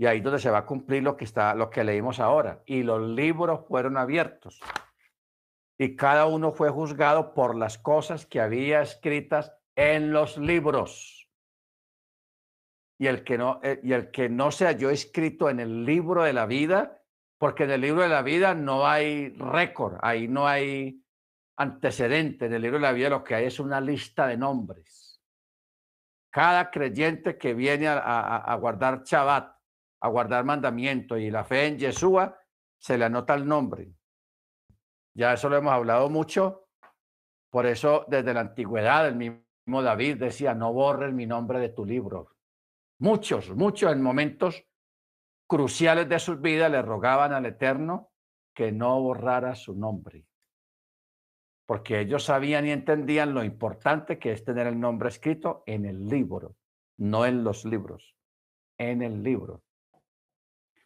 y ahí es donde se va a cumplir lo que está, lo que leímos ahora. Y los libros fueron abiertos y cada uno fue juzgado por las cosas que había escritas en los libros. Y el que no, eh, y el que no se halló escrito en el libro de la vida, porque en el libro de la vida no hay récord, ahí no hay antecedente en el libro de la vida, lo que hay es una lista de nombres. Cada creyente que viene a, guardar Shabbat, a guardar mandamiento y la fe en Yeshua, se le anota el nombre. Ya eso lo hemos hablado mucho. Por eso, desde la antigüedad, el mismo David decía, no borres mi nombre de tu libro. Muchos, muchos en momentos cruciales de sus vidas le rogaban al Eterno que no borrara su nombre porque ellos sabían y entendían lo importante que es tener el nombre escrito en el libro, no en los libros, en el libro.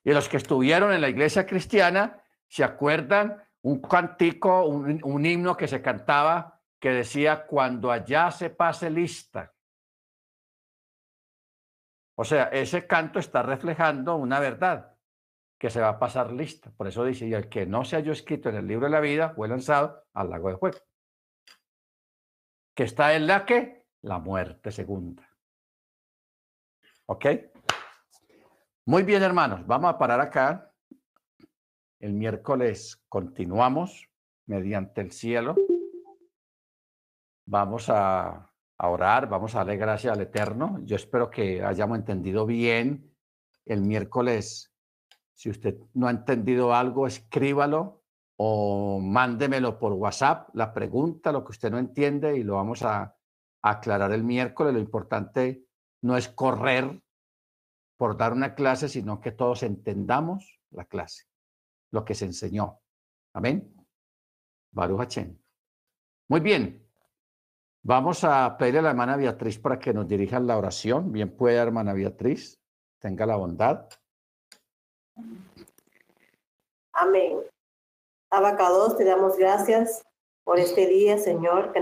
Y los que estuvieron en la iglesia cristiana se acuerdan un cantico, un, himno que se cantaba que decía, cuando allá se pase lista. O sea, ese canto está reflejando una verdad que se va a pasar lista. Por eso dice, y el que no se haya escrito en el libro de la vida fue lanzado al lago de fuego. Que está en la que? La muerte segunda. ¿Ok? Muy bien, hermanos. Vamos a parar acá. El miércoles continuamos mediante el cielo. Vamos a a orar, vamos a darle gracias al Eterno. Yo espero que hayamos entendido bien el miércoles. Si usted no ha entendido algo, escríbalo o mándemelo por WhatsApp, la pregunta, lo que usted no entiende y lo vamos a aclarar el miércoles. Lo importante no es correr por dar una clase, sino que todos entendamos la clase, lo que se enseñó. Amén. Baruch Muy bien. Vamos a pedirle a la hermana Beatriz para que nos dirija la oración. Bien puede, hermana Beatriz. Tenga la bondad. Amén. Abacados, te damos gracias por este día, Señor,